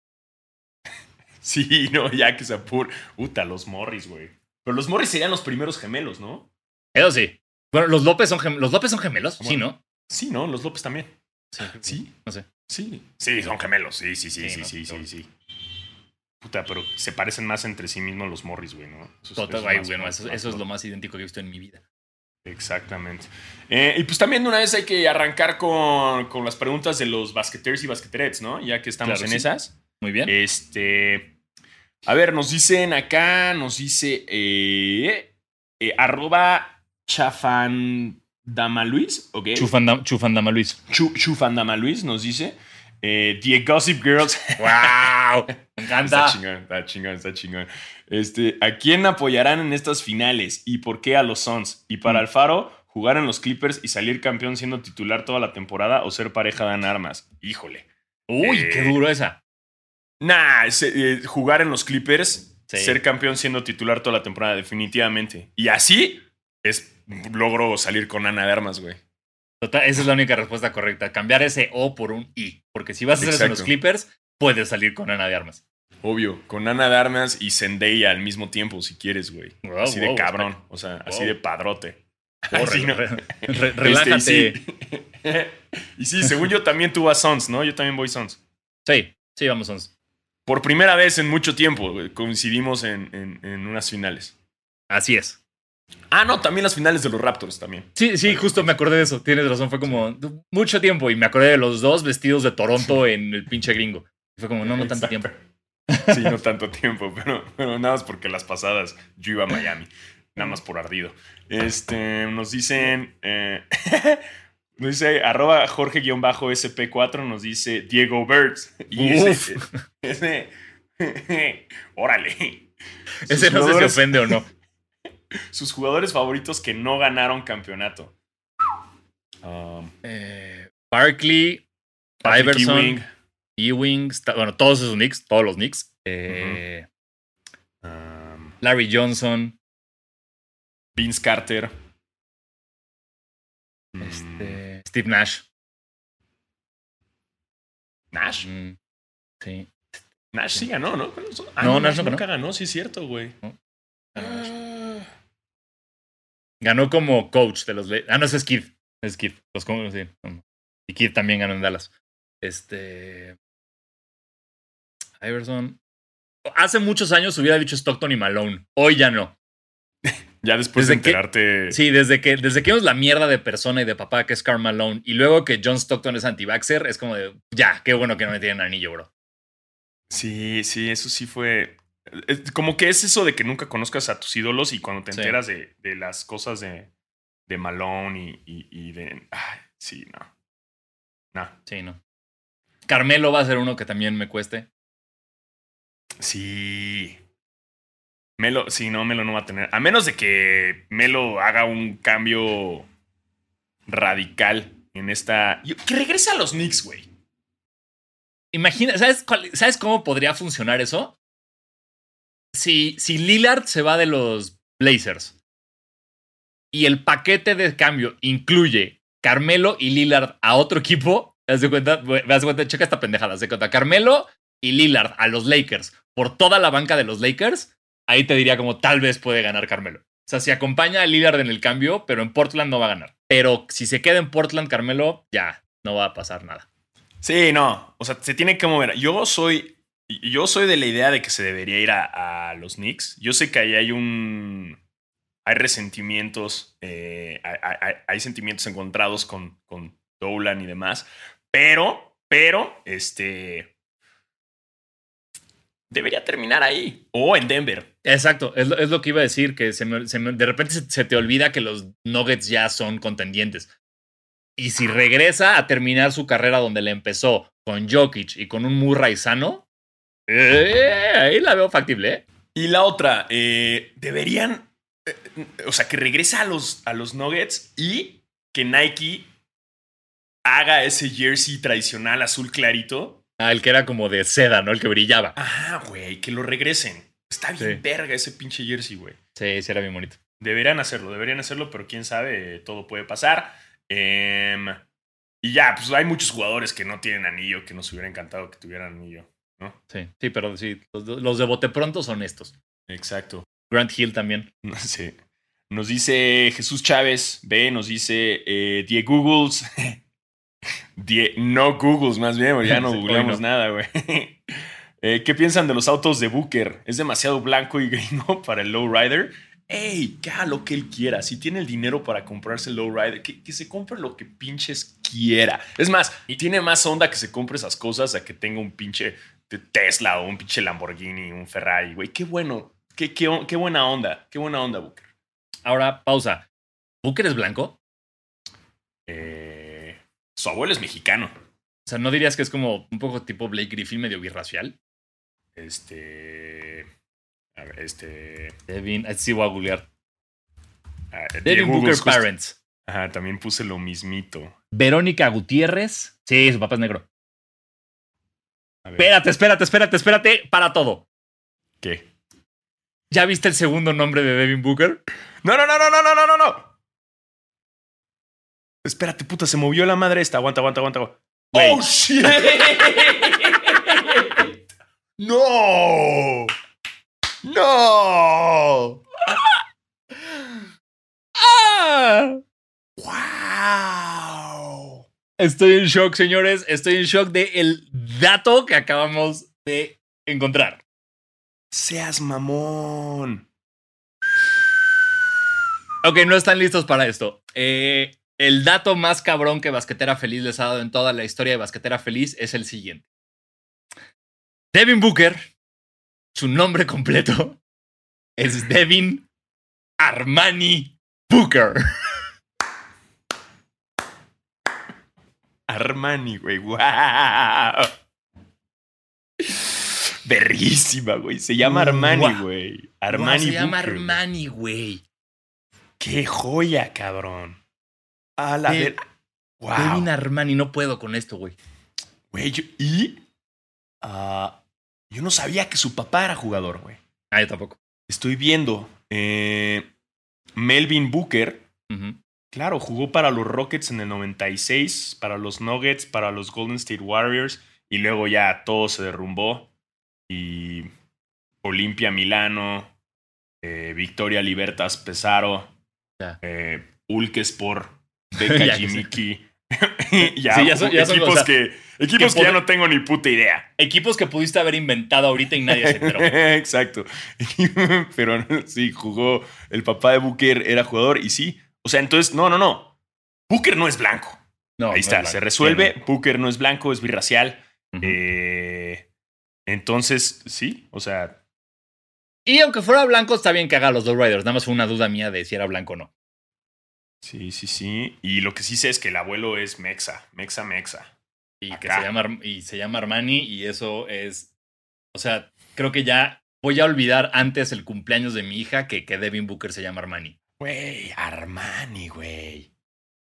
Sí, no, ya que se apur. Uta, los Morris, güey. Pero los Morris serían los primeros gemelos, ¿no? Eso sí. Bueno, los López son, gem- los López son gemelos, sí. ¿no? Sí, ¿no? Los López también. Sí. Sí. No sé. Sí. Sí, son gemelos. Sí, sí, sí, Sí, sí, ¿no? sí, sí. Puta, pero se parecen más entre sí mismos los Morris, güey, ¿no? Eso es- Total, eso ay, más- bueno, más- eso, más eso es lo más idéntico que he visto en mi vida. Exactamente. Eh, y pues también de una vez hay que arrancar con, con las preguntas de los basqueteers y basqueterets, ¿no? Ya que estamos Claro, en sí. esas. Muy bien. Este. A ver, nos dicen acá, nos dice. Eh, eh, arroba chafandamaluis, ¿ok? Chufanda- Chufandama Luis. Chu- Chufandamaluis nos dice. Eh, The Gossip Girls. ¡Wow! Me encanta. Está chingón, está chingón, está chingón. Este, ¿A quién apoyarán en estas finales y por qué a los Suns? Y para Mm. Alfaro, jugar en los Clippers y salir campeón siendo titular toda la temporada o ser pareja dan armas. Híjole. Uy, Eh, qué duro esa. Nah, eh, jugar en los Clippers, Sí. ser campeón siendo titular toda la temporada, definitivamente. Y así es logro salir con Ana de armas, güey. Total, esa es la única respuesta correcta. Cambiar ese O por un I. Porque si vas a hacer eso en los. Clippers, puedes salir con Ana de Armas. Obvio, con Ana de armas y Zendaya al mismo tiempo, si quieres, güey. Wow, así de wow, cabrón, o sea, así de padrote. Así, ¿no? re- re- Este, relájate. y, sí. y sí, según yo también tú vas Sons, ¿no? Yo también voy Sons. Sí, sí, vamos, Sons. Por primera vez en mucho tiempo coincidimos en, en- en unas finales. Así es. Ah, no, también las finales de los Raptors también. Sí, sí, justo me acordé de eso. Tienes razón, fue como mucho tiempo y me acordé de los dos vestidos de Toronto en el pinche gringo. Fue como, no, no tanto tiempo. Sí, no tanto tiempo, pero, pero nada más porque las pasadas yo iba a Miami. Nada más por ardido. Este, nos dicen. eh, nos dice arroba Jorge-SP4, nos dice Diego Birds. Y ese, ese- órale. Ese no sé si ofende o no. Sus jugadores favoritos que no ganaron campeonato. Um, Eh, Barkley, Iverson, Ewing, Ewing, bueno, todos esos Knicks, todos los Knicks. Eh, um, Larry Johnson, Vince Carter. mm, este, Steve Nash. Nash. Mm, sí. Nash sí ganó, ¿no? Ah, No, Nash no ganó. nunca ganó, sí es cierto, güey. Nash. Ganó como coach de los. Ah, no, ese es Kid. Es Kid. Los sí. Y Kid también ganó en Dallas. Este. Iverson. Hace muchos años hubiera dicho Stockton y Malone. Hoy ya no. Ya después de que- enterarte. Sí, desde que, desde que vimos la mierda de persona y de papá que es Karl Malone y luego que John Stockton es anti-vaxxer, es como de, ya, qué bueno que no me tienen anillo, bro. Sí, sí, eso sí fue. Como que es eso de que nunca conozcas a tus ídolos y cuando te Sí. enteras de, de las cosas de, de Malone y, y- y de. Ay, sí, no. No. Sí, no. Carmelo va a ser uno que también me cueste. Sí. Melo, sí, no, Melo no va a tener. A menos de que Melo haga un cambio radical en esta. Que regrese a los Knicks, güey. Imagina, ¿sabes, cuál- ¿sabes cómo podría funcionar eso? Si, si Lillard se va de los Blazers y el paquete de cambio incluye Carmelo y Lillard a otro equipo, ¿te das cuenta? ¿Te das cuenta? Checa esta pendejada, ¿te das de cuenta? Carmelo y Lillard a los Lakers por toda la banca de los Lakers, ahí te diría como tal vez puede ganar Carmelo. O sea, si acompaña a Lillard en el cambio, pero en Portland no va a ganar. Pero si se queda en Portland, Carmelo, ya no va a pasar nada. Sí, no. O sea, se tiene que mover. Yo soy. Yo soy de la idea de que se debería ir a, a los Knicks. Yo sé que ahí hay un. Hay resentimientos. eh, hay, sentimientos encontrados con, con Dolan y demás. Pero, pero, este. Debería terminar ahí. O en Denver. Exacto, es lo, es lo que iba a decir, que de repente se, se te olvida que los Nuggets ya son contendientes. Y si regresa a terminar su carrera donde le empezó, con Jokic y con un Murray sano, eh, ahí la veo factible, ¿eh? Y la otra, eh, deberían. eh, o sea, que regrese a los, a los Nuggets y que Nike haga ese jersey tradicional azul clarito. Ah, el que era como de seda, ¿no? El que brillaba. Ajá, güey, que lo regresen. Está bien Sí. verga ese pinche jersey, güey. Sí, sí, era bien bonito. Deberían hacerlo, deberían hacerlo, pero quién sabe, todo puede pasar. Em, y ya, pues hay muchos jugadores que no tienen anillo, que nos hubiera encantado que tuvieran anillo, ¿no? Sí, sí, pero sí, los, los de bote pronto son estos. Exacto. Grant Hill también. Sí. Nos dice Jesús Chávez, B, nos dice eh, Die Googles. Die- no Googles, más bien, ya no Sí, hoy googleamos no. nada, güey. Eh, ¿Qué piensan de los autos de Booker? ¿Es demasiado blanco y gringo para el lowrider? ¡Ey! Que haga lo que él quiera. Si tiene el dinero para comprarse el lowrider, que, que se compre lo que pinches quiera. Es más, y tiene más onda que se compre esas cosas a que tenga un pinche Tesla o un pinche Lamborghini, un Ferrari, güey. Qué bueno. Qué, qué, qué buena onda. Qué buena onda, Booker. Ahora, pausa. ¿Booker es blanco? Eh, su abuelo es mexicano. O sea, ¿no dirías que es como un poco tipo Blake Griffin, medio birracial? Este. A ver, este. Devin, ah, sí voy a googlear. ah, Devin Booker Parents. Ajá, también puse lo mismito. Verónica Gutiérrez. Sí, su papá es negro. Espérate, espérate, espérate, espérate, para todo. ¿Qué? ¿Ya viste el segundo nombre de Devin Booker? No, no, no, no, no, no, no, no, Espérate, puta, se movió la madre esta. Aguanta, aguanta, aguanta. Wait. ¡Oh, shit! ¡No! ¡No! Estoy en shock, señores. Estoy en shock de el dato que acabamos de encontrar. Seas mamón. Ok, no están listos para esto. Eh, el dato más cabrón que Basquetera Feliz les ha dado en toda la historia de Basquetera Feliz es el siguiente. Devin Booker, su nombre completo es Devin Armani Booker. Armani, güey. ¡Wow! Berrísima, güey. Se llama Armani, güey. Armani se llama. Armani, güey. ¡Qué joya, cabrón! A la ver. ¡Wow! Devin Armani, no puedo con esto, güey. Güey, yo- y. ah, yo no sabía que su papá era jugador, güey. Ah, yo tampoco. Estoy viendo. eh, Melvin Booker. Ujú. Claro, jugó para los Rockets en el 96, para los Nuggets, para los Golden State Warriors. Y luego ya todo se derrumbó. Y. Olimpia Milano. eh, Victoria Libertas Pesaro. Eh, Ulkespor. Beca Ya que sé. Jimiki. ya, Sí, ya son- ya son, equipos o sea, que, equipos que que ya no tengo ni puta idea. Equipos que pudiste haber inventado ahorita y nadie se enteró. Exacto. Pero sí, jugó. El papá de Booker era jugador y sí. O sea, entonces, no, no, no. Booker no es blanco. No, Ahí no está, es se resuelve. Sí, Booker no es blanco, es birracial. no. Eh, entonces, sí, o sea, Y aunque fuera blanco, está bien que haga los dos Riders. Nada más fue una duda mía de si era blanco o no. sí, sí, sí. Y lo que sí sé es que el abuelo es Mexa, Mexa, Mexa. Y que se llama, y se llama Armani y eso es... O sea, creo que ya voy a olvidar antes el cumpleaños de mi hija que, que Devin Booker se llama Armani. Güey, Armani, güey.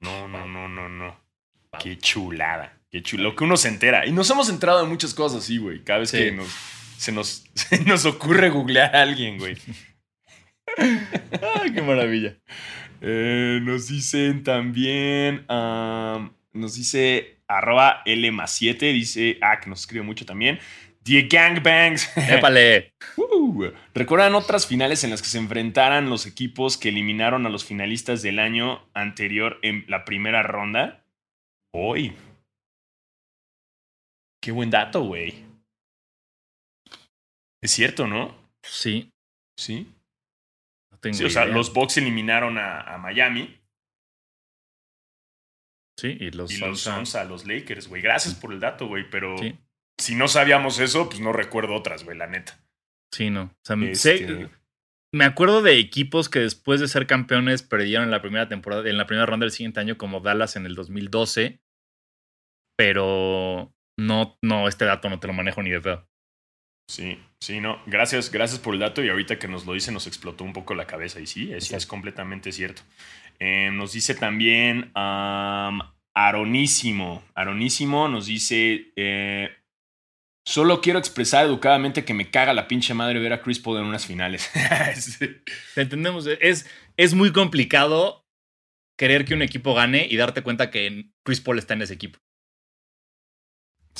No, no, no, no, no. Wow. Qué chulada. Qué chulo. Lo que uno se entera. Y nos hemos enterado de muchas cosas así, güey. Cada vez Sí. que nos, se, nos, se nos ocurre googlear a alguien, güey. ¡Ay, qué maravilla! Eh, nos dicen también. am, nos dice arroba L más 7. Dice. Ah, que nos escribe mucho también. The Gangbangs. ¡Épale! Uh, Uh, ¿Recuerdan otras finales en las que se enfrentaran los equipos que eliminaron a los finalistas del año anterior en la primera ronda? Hoy. Qué buen dato, güey. Es cierto, ¿no? Sí, Sí. no tengo Sí, o sea, los Bucks eliminaron a, a Miami Sí, y los, y los Suns a- Suns a los Lakers, güey. Gracias por el dato, güey, pero Sí. si no sabíamos eso, pues no recuerdo otras, güey, la neta. Sí, no. O sea, Este, sé- me acuerdo de equipos que después de ser campeones perdieron en la primera temporada, en la primera ronda del siguiente año, como Dallas en el 2012. Pero no, no, este dato no te lo manejo ni de pedo. Sí, sí, no. Gracias, gracias por el dato. Y ahorita que nos lo dice, nos explotó un poco la cabeza. Y sí, es, es completamente cierto. Eh, nos dice también am, Aronísimo. Aronísimo nos dice: eh, Solo quiero expresar educadamente que me caga la pinche madre ver a Chris Paul en unas finales. Te Entendemos, es, es muy complicado querer que un equipo gane y darte cuenta que Chris Paul está en ese equipo.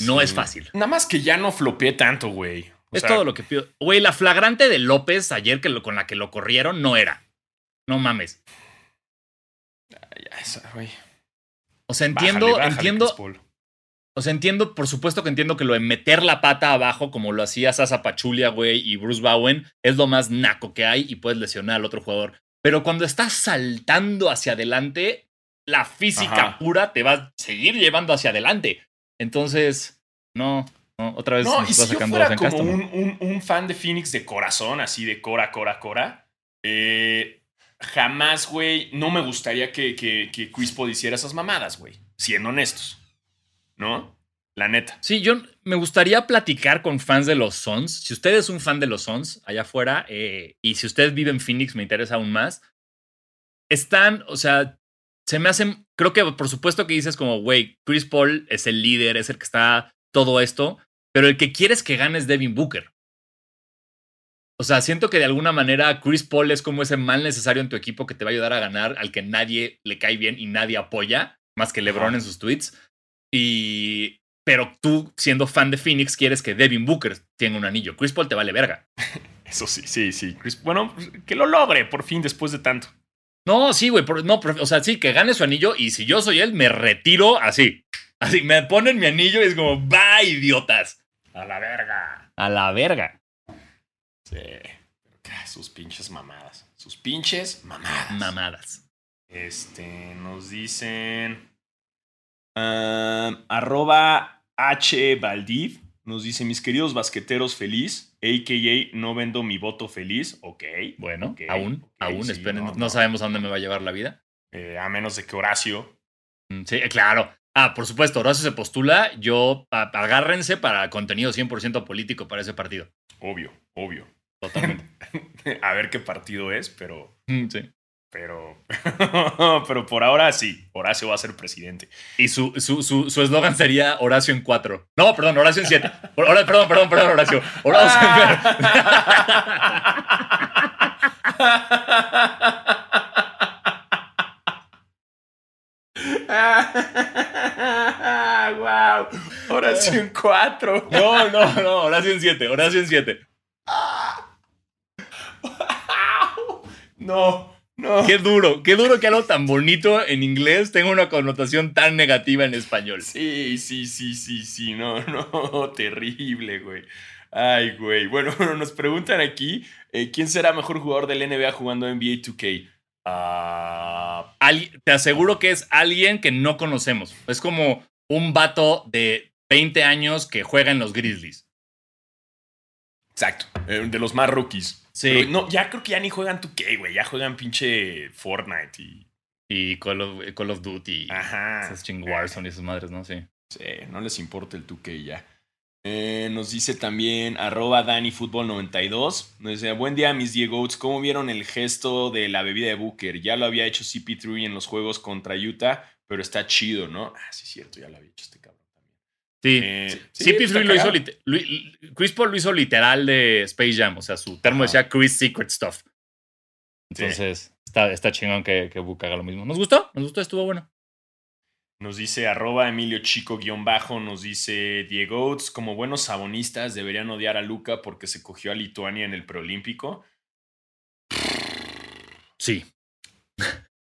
No Sí. es fácil. Nada más que ya no flopeé tanto, güey. O es sea, todo lo que pido. Güey, la flagrante de López ayer que lo, con la que lo corrieron no era. No mames. ya, esa, güey. O sea, Bájale, entiendo, bájale, entiendo, Chris Paul. O sea, entiendo, por supuesto que entiendo que lo de meter la pata abajo, como lo hacía Sasa Pachulia, güey, y Bruce Bowen, es lo más naco que hay y puedes lesionar al otro jugador. Pero cuando estás saltando hacia adelante, la física Ajá. pura te va a seguir llevando hacia adelante. Entonces, no, no, otra vez No, y si yo fuera como un, un- un fan de Phoenix de corazón, así de cora, cora, cora, eh, jamás, güey, no me gustaría que, que, que Chris Paul hiciera esas mamadas, güey. Siendo honestos. ¿No? La neta. Sí, yo me gustaría platicar con fans de los Suns. Si usted es un fan de los Suns allá afuera eh, y si usted vive en Phoenix, me interesa aún más. Están, o sea, se me hacen, creo que por supuesto que dices como, güey, Chris Paul es el líder, es el que está todo esto, pero el que quieres que gane es Devin Booker. O sea, siento que de alguna manera Chris Paul es como ese mal necesario en tu equipo que te va a ayudar a ganar, al que nadie le cae bien y nadie apoya, más que LeBron en sus tweets. Y. Pero tú, siendo fan de Phoenix, quieres que Devin Booker tenga un anillo. Chris Paul te vale verga. Eso sí, sí, sí. Chris, bueno, que lo logre por fin después de tanto. No, sí, güey. No, o sea, sí, que gane su anillo. Y si yo soy él, me retiro así. Así, me ponen mi anillo y es como, va, idiotas. A la verga. A la verga. Sí. Ah, Sus pinches mamadas. Sus pinches mamadas. Mamadas. Este, nos dicen. Arroba H. Valdiv. Nos dice: Mis queridos basqueteros feliz, a.k.a. no vendo mi voto feliz. Ok. Bueno, aún, aún, sí, esperen. no, No, no. sabemos a dónde me va a llevar la vida. Eh, a menos de que Horacio. Mm, Sí, claro. Ah, por supuesto, Horacio se postula. Yo, agárrense para contenido 100% político para ese partido. Obvio, obvio. Totalmente. a ver qué partido es, pero. Mm, sí. Pero. pero por ahora sí. Horacio va a ser presidente. Y su su su su eslogan sería Horacio en cuatro. No, perdón, Horacio en siete. Hora- perdón, perdón, perdón, Horacio. Horacio wow. Horacio en cuatro. No, no, no, Horacio en siete, Horacio en siete. No, no. Qué duro, qué duro que algo tan bonito en inglés tenga una connotación tan negativa en español. Sí, sí, sí, sí, sí. No, no. Terrible, güey. Ay, güey. Bueno, nos preguntan aquí: eh, ¿quién será mejor jugador del NBA jugando NBA 2K? Ah, te aseguro que es alguien que no conocemos. Es como un vato de 20 años que juega en los Grizzlies. exacto. eh, de los más rookies. Sí. Pero no, ya creo que ya ni juegan 2K, güey. Ya juegan pinche Fortnite y. Y Call of, Call of Duty. Ajá. Esas ching Warzone y esas madres, ¿no? Sí. Sí, no les importa el 2K ya. Eh, nos dice también arroba DaniFootball92. Nos dice, buen día mis Diego's. ¿Cómo vieron el gesto de la bebida de Booker? Ya lo había hecho CP3 en los juegos contra Utah, pero está chido, ¿no? Ah, sí, es cierto, ya lo había hecho este. Sí. Eh, sí, CP3 está lo hizo cagado. lit- lu- Chris Paul lo hizo literal de Space Jam. O sea, su termo decía Chris Secret Stuff. Entonces, está, está chingón que, que Book haga lo mismo. ¿Nos gustó? Nos gustó, estuvo bueno. Nos dice arroba Emilio Chico guion bajo, nos dice Diego Oates, como buenos sabonistas deberían odiar a Luca porque se cogió a Lituania en el preolímpico. Sí.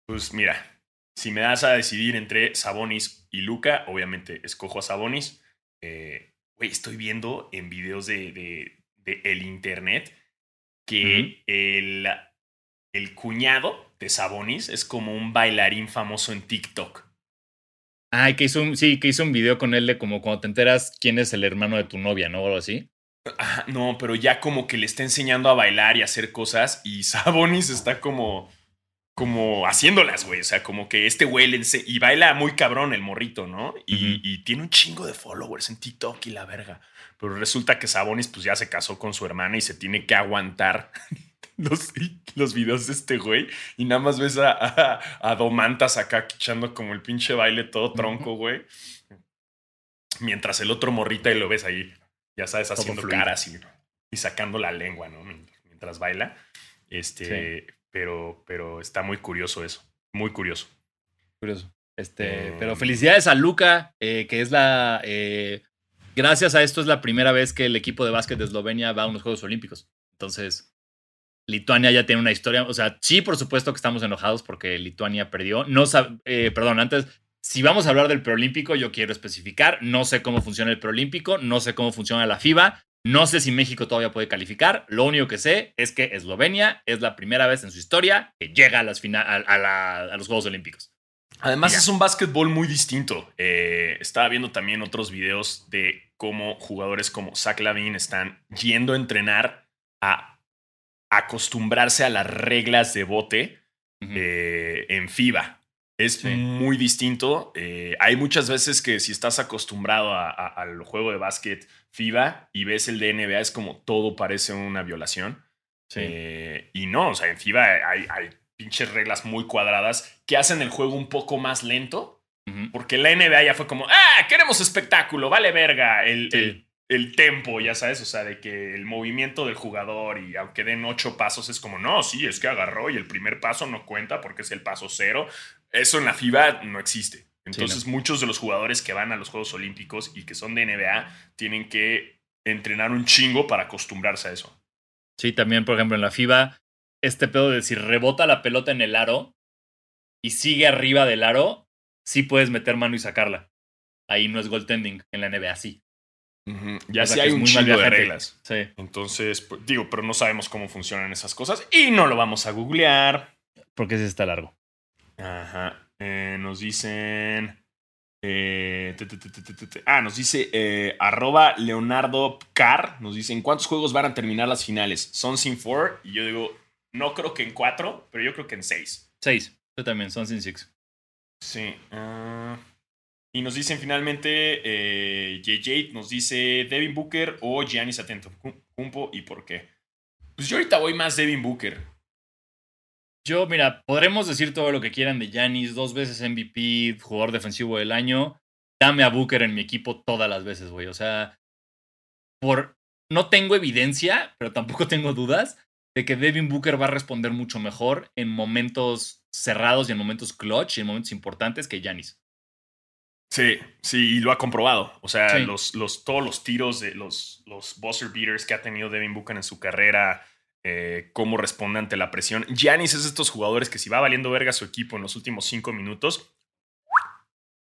Pues mira, si me das a decidir entre Sabonis y Luca, obviamente escojo a Sabonis. Eh, güey, estoy viendo en videos de, de- de el internet que el, el cuñado de Sabonis es como un bailarín famoso en TikTok. Ay, que hizo un, sí, que hizo un video con él de como cuando te enteras quién es el hermano de tu novia, ¿no? O algo así. Ajá, no, pero ya como que le está enseñando a bailar y a hacer cosas y Sabonis está como como haciéndolas, güey, o sea, como que este güey le ense- y baila muy cabrón el morrito, ¿no? Y, tiene un chingo de followers en TikTok y la verga. Pero resulta que Sabonis pues ya se casó con su hermana y se tiene que aguantar los, los videos de este güey y nada más ves a, a, a Domantas acá echando como el pinche baile todo tronco, güey. Mientras el otro morrita y lo ves ahí, ya sabes, haciendo caras y, y sacando la lengua, ¿no? Mientras baila. Este, pero, pero está muy curioso eso. Muy curioso. Curioso. Este, Eh, pero felicidades a Luca, eh, que es la. eh, gracias a esto es la primera vez que el equipo de básquet de Eslovenia va a unos Juegos Olímpicos. Entonces, Lituania ya tiene una historia. O sea, sí, por supuesto que estamos enojados porque Lituania perdió. No sab- eh, perdón, antes, si vamos a hablar del preolímpico, yo quiero especificar. No sé cómo funciona el preolímpico, no sé cómo funciona la FIBA. No sé si México todavía puede calificar. Lo único que sé es que Eslovenia es la primera vez en su historia que llega a, las a- a la- a los Juegos Olímpicos. Además, es un básquetbol muy distinto. Eh, estaba viendo también otros videos de cómo jugadores como Zach Lavin están yendo a entrenar a acostumbrarse a las reglas de bote eh, en FIBA. Es Sí. muy distinto. Eh, hay muchas veces que si estás acostumbrado al juego de básquet FIBA y ves el de NBA, es como todo parece una violación. Sí. Eh, y no, o sea, en FIBA hay, hay pinches reglas muy cuadradas que hacen el juego un poco más lento. Porque la NBA ya fue como, ah, queremos espectáculo, vale verga el, Sí. el, el tempo, ya sabes, o sea, de que el movimiento del jugador y aunque den ocho pasos es como, no, sí, es que agarró y el primer paso no cuenta porque es el paso cero. Eso en la FIBA no existe. Entonces muchos de los jugadores que van a los Juegos Olímpicos y que son de NBA tienen que entrenar un chingo para acostumbrarse a eso. Sí, también, por ejemplo, en la FIBA, este pedo de si rebota la pelota en el aro y sigue arriba del aro, sí puedes meter mano y sacarla. Ahí no es goaltending. En la NBA sí. Ya O sea, sí hay un chingo de reglas. Sí. Entonces, pues, digo, pero no sabemos cómo funcionan esas cosas y no lo vamos a googlear. Porque sí está largo. Ajá. Eh, nos dicen. eh, te, te, te. Ah, nos dice eh, arroba Leonardo Car. Nos dice: ¿En cuántos juegos van a terminar las finales? Son sin four. Y yo digo: No creo que en cuatro, pero yo creo que en seis. Seis. Yo también, son sin six. Sí. ah, y nos dicen finalmente: eh, JJ nos dice Devin Booker o Giannis Atentocumpo y por qué. Pues yo ahorita voy más Devin Booker. Yo, mira, podremos decir todo lo que quieran de Giannis, dos veces MVP, jugador defensivo del año. Dame a Booker en mi equipo todas las veces, güey. O sea, por no tengo evidencia, pero tampoco tengo dudas de que Devin Booker va a responder mucho mejor en momentos cerrados y en momentos clutch y en momentos importantes que Giannis. Sí, sí, y lo ha comprobado. O sea, Sí. los, los, todos los tiros de los, los buzzer beaters que ha tenido Devin Booker en su carrera, eh, cómo responde ante la presión. Giannis es de estos jugadores que si va valiendo verga su equipo en los últimos cinco minutos,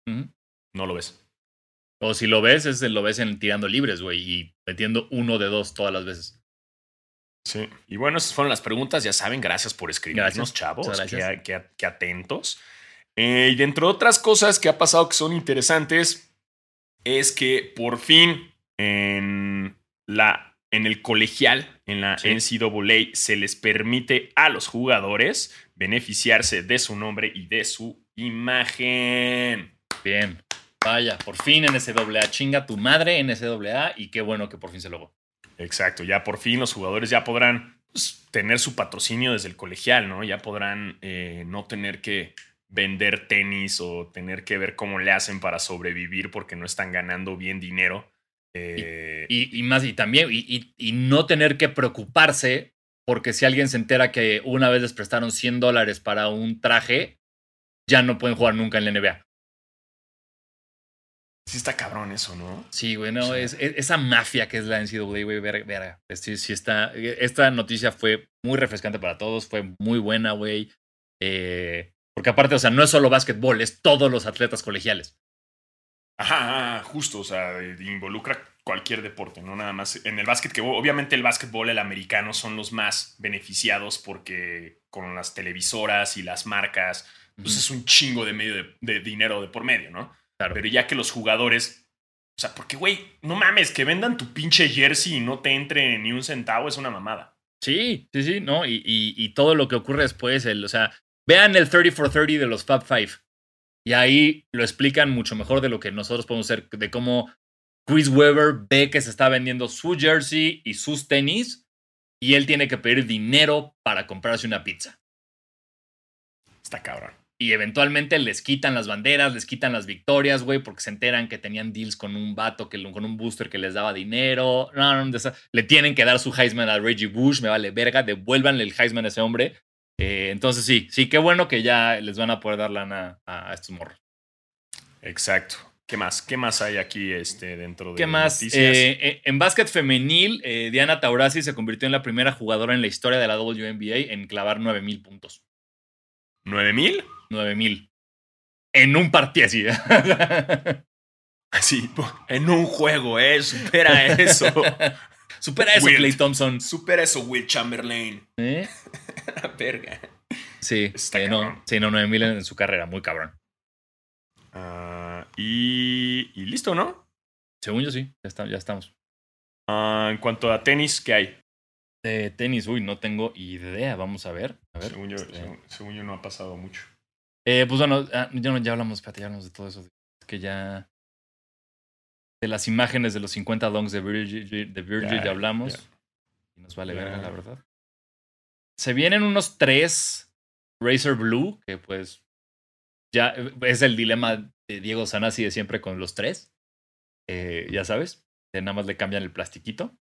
Ujú. no lo ves. O si lo ves, es lo ves en tirando libres, güey, y metiendo uno de dos todas las veces. Sí. Y bueno, esas fueron las preguntas. Ya saben, gracias por escribirnos, Gracias. chavos. Gracias. Qué, qué- qué atentos. Eh, y dentro de otras cosas que ha pasado que son interesantes, es que por fin en, la, en el colegial, en la Sí. NCAA, se les permite a los jugadores beneficiarse de su nombre y de su imagen. Bien. Vaya, por fin NCAA. Chinga tu madre NCAA y qué bueno que por fin se logró. Exacto, ya por fin los jugadores ya podrán pues, tener su patrocinio desde el colegial, ¿no? Ya podrán eh, no tener que vender tenis o tener que ver cómo le hacen para sobrevivir porque no están ganando bien dinero. Eh, Y, y más, y también, y, no tener que preocuparse porque si alguien se entera que una vez les prestaron 100 dólares para un traje, ya no pueden jugar nunca en la NBA. Sí está cabrón eso, ¿no? Sí, güey, no, es, es- esa mafia que es la NCAA, güey, verga, verga. Sí, sí está. Esta noticia fue muy refrescante para todos, fue muy buena, güey. Eh, porque aparte, o sea, no es solo básquetbol, es todos los atletas colegiales. Ajá, justo, o sea, involucra cualquier deporte, no nada más. En el básquet, que obviamente el básquetbol, el americano son los más beneficiados porque con las televisoras y las marcas, pues es un chingo de medio de, de dinero de por medio, ¿no? Claro. Pero ya que los jugadores, o sea, porque, güey, no mames, que vendan tu pinche jersey y no te entre ni un centavo es una mamada. Sí, sí, sí, ¿no? Y, y- y todo lo que ocurre después, el, o sea, vean el 30 for 30 de los Fab Five. Y ahí lo explican mucho mejor de lo que nosotros podemos hacer, de cómo Chris Webber ve que se está vendiendo su jersey y sus tenis y él tiene que pedir dinero para comprarse una pizza. Está cabrón. Y eventualmente les quitan las banderas, les quitan las victorias, güey, porque se enteran que tenían deals con un vato, que, con un booster que les daba dinero. Le tienen que dar su Heisman a Reggie Bush, me vale verga, devuélvanle el Heisman a ese hombre. Eh, entonces sí, sí, qué bueno que ya les van a poder dar lana a, a estos morros. Exacto. ¿Qué más? ¿Qué más hay aquí este, dentro de ¿Qué más? Eh, eh, en básquet femenil, eh, Diana Taurasi se convirtió en la primera jugadora en la historia de la WNBA en clavar 9000 puntos. ¿Nueve mil? 9000. En un partido así. Sí, en un juego, ¿eh? Supera eso. Supera eso. Clay Thompson. Supera eso, Will Chamberlain. ¿Eh? Verga. Sí, Está eh, no, sí, no, 9000 en su carrera, muy cabrón. Ah, y, y listo, ¿no? Según yo sí, ya, está- ya estamos. Ah, en cuanto a tenis, ¿qué hay? Eh, tenis, uy, no tengo idea, vamos a ver. A ver. Según yo, este, según, según yo no ha pasado mucho. eh, pues bueno, ah, ya, no- ya hablamos, ya hablamos de todo eso. Es que ya. De las imágenes de los 50 donks de Virgil, de Virgil ya, Ya, hablamos. Y nos vale Ya. verga, la verdad. Se vienen unos tres Razer Blue, que pues. Ya eh, es el dilema de Diego Sanasi de siempre con los tres. Eh, ya sabes, que nada más le cambian el plastiquito.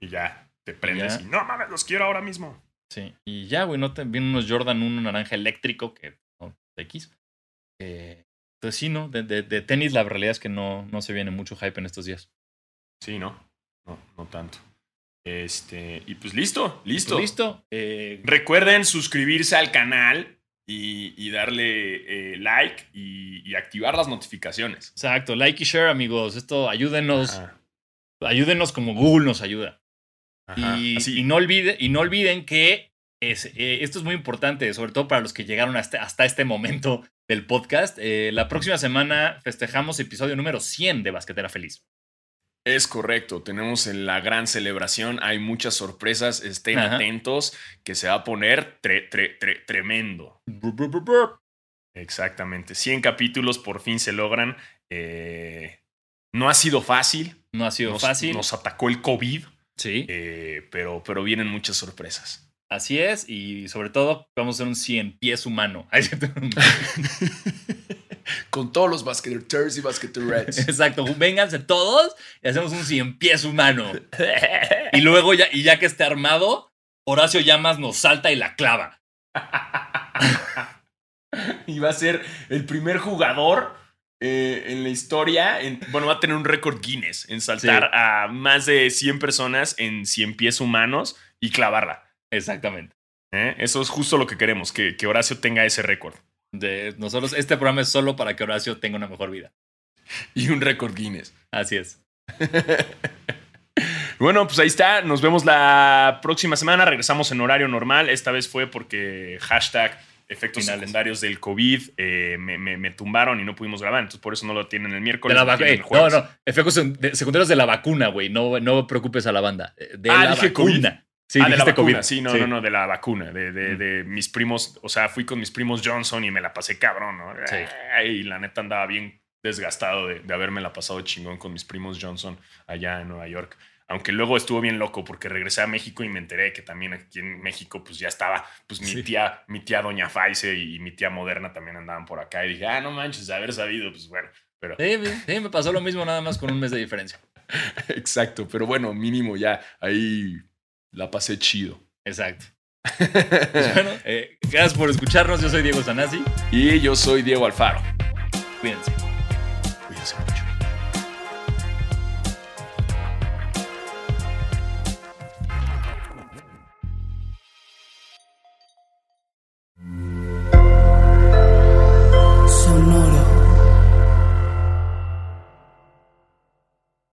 Y ya, te prendes Ya. y no mames, los quiero ahora mismo. Sí, y ya, güey, no te vienen unos Jordan 1 naranja eléctrico, que no, X. Eh, entonces sí, ¿no? De, de- de tenis la realidad es que no, no se viene mucho hype en estos días. Sí, ¿no? No, no tanto. Este, y pues listo, listo. Pues listo. Eh, Recuerden suscribirse al canal y, y darle eh, like y, y activar las notificaciones. exacto, like y share, amigos. Esto ayúdenos, Ajá, ayúdenos como Google nos ayuda. ajá, y, así. y no olvide, y no olviden que es, eh, esto es muy importante, sobre todo para los que llegaron hasta, hasta este momento del podcast. La próxima semana festejamos episodio número 100 de Basquetera Feliz. Es correcto, tenemos en la gran celebración, hay muchas sorpresas, estén Ajá. atentos, que se va a poner tre- tre- tre- tremendo. Exactamente, 100 capítulos por fin se logran. Eh, no ha sido fácil, No ha sido nos, fácil. nos atacó el COVID, Sí. eh, pero, pero vienen muchas sorpresas. Así es, y sobre todo vamos a hacer un 100 pies humano. Con todos los basqueters y basqueterettes. Exacto, vénganse todos y hacemos un 100 pies humano. Y luego ya, y ya que esté armado, Horacio Llamas nos salta y la clava. y va a ser el primer jugador eh, en la historia. en- bueno, va a tener un récord Guinness en saltar Sí. a más de 100 personas en 100 pies humanos y clavarla. Exactamente. ¿eh? Eso es justo lo que queremos, que, que Horacio tenga ese récord. De nosotros, este programa es solo para que Horacio tenga una mejor vida. Y un récord Guinness. Así es. Bueno, pues ahí está. Nos vemos la próxima semana. Regresamos en horario normal. Esta vez fue porque hashtag efectos Finales. secundarios del COVID eh, me, me- me tumbaron y no pudimos grabar. Entonces por eso no lo tienen el De miércoles. la lo vacu- tienen eh, el no, jueves. no, efectos sec- de- secundarios de la vacuna, güey. No, no preocupes a la banda. De Ah, la dije vacuna. Sí, ah, de la vacuna. COVID. Sí, no, no, no, de la vacuna. De, de- Mm. de mis primos. O sea, fui con mis primos Johnson y me la pasé cabrón, ¿no? Sí. Y la neta andaba bien desgastado de, de haberme la pasado chingón con mis primos Johnson allá en Nueva York. Aunque luego estuvo bien loco porque regresé a México y me enteré que también aquí en México pues ya estaba, pues mi Sí. tía, mi tía Doña Faice y mi tía Moderna también andaban por acá y dije, ah, no manches, haber sabido, pues bueno, pero Sí, sí, me pasó lo mismo nada más con un mes de diferencia. exacto, pero bueno, mínimo ya ahí la pasé chido. Exacto. Pues bueno, eh, gracias por escucharnos. Yo soy Diego Sanasi. y yo soy Diego Alfaro. Cuídense.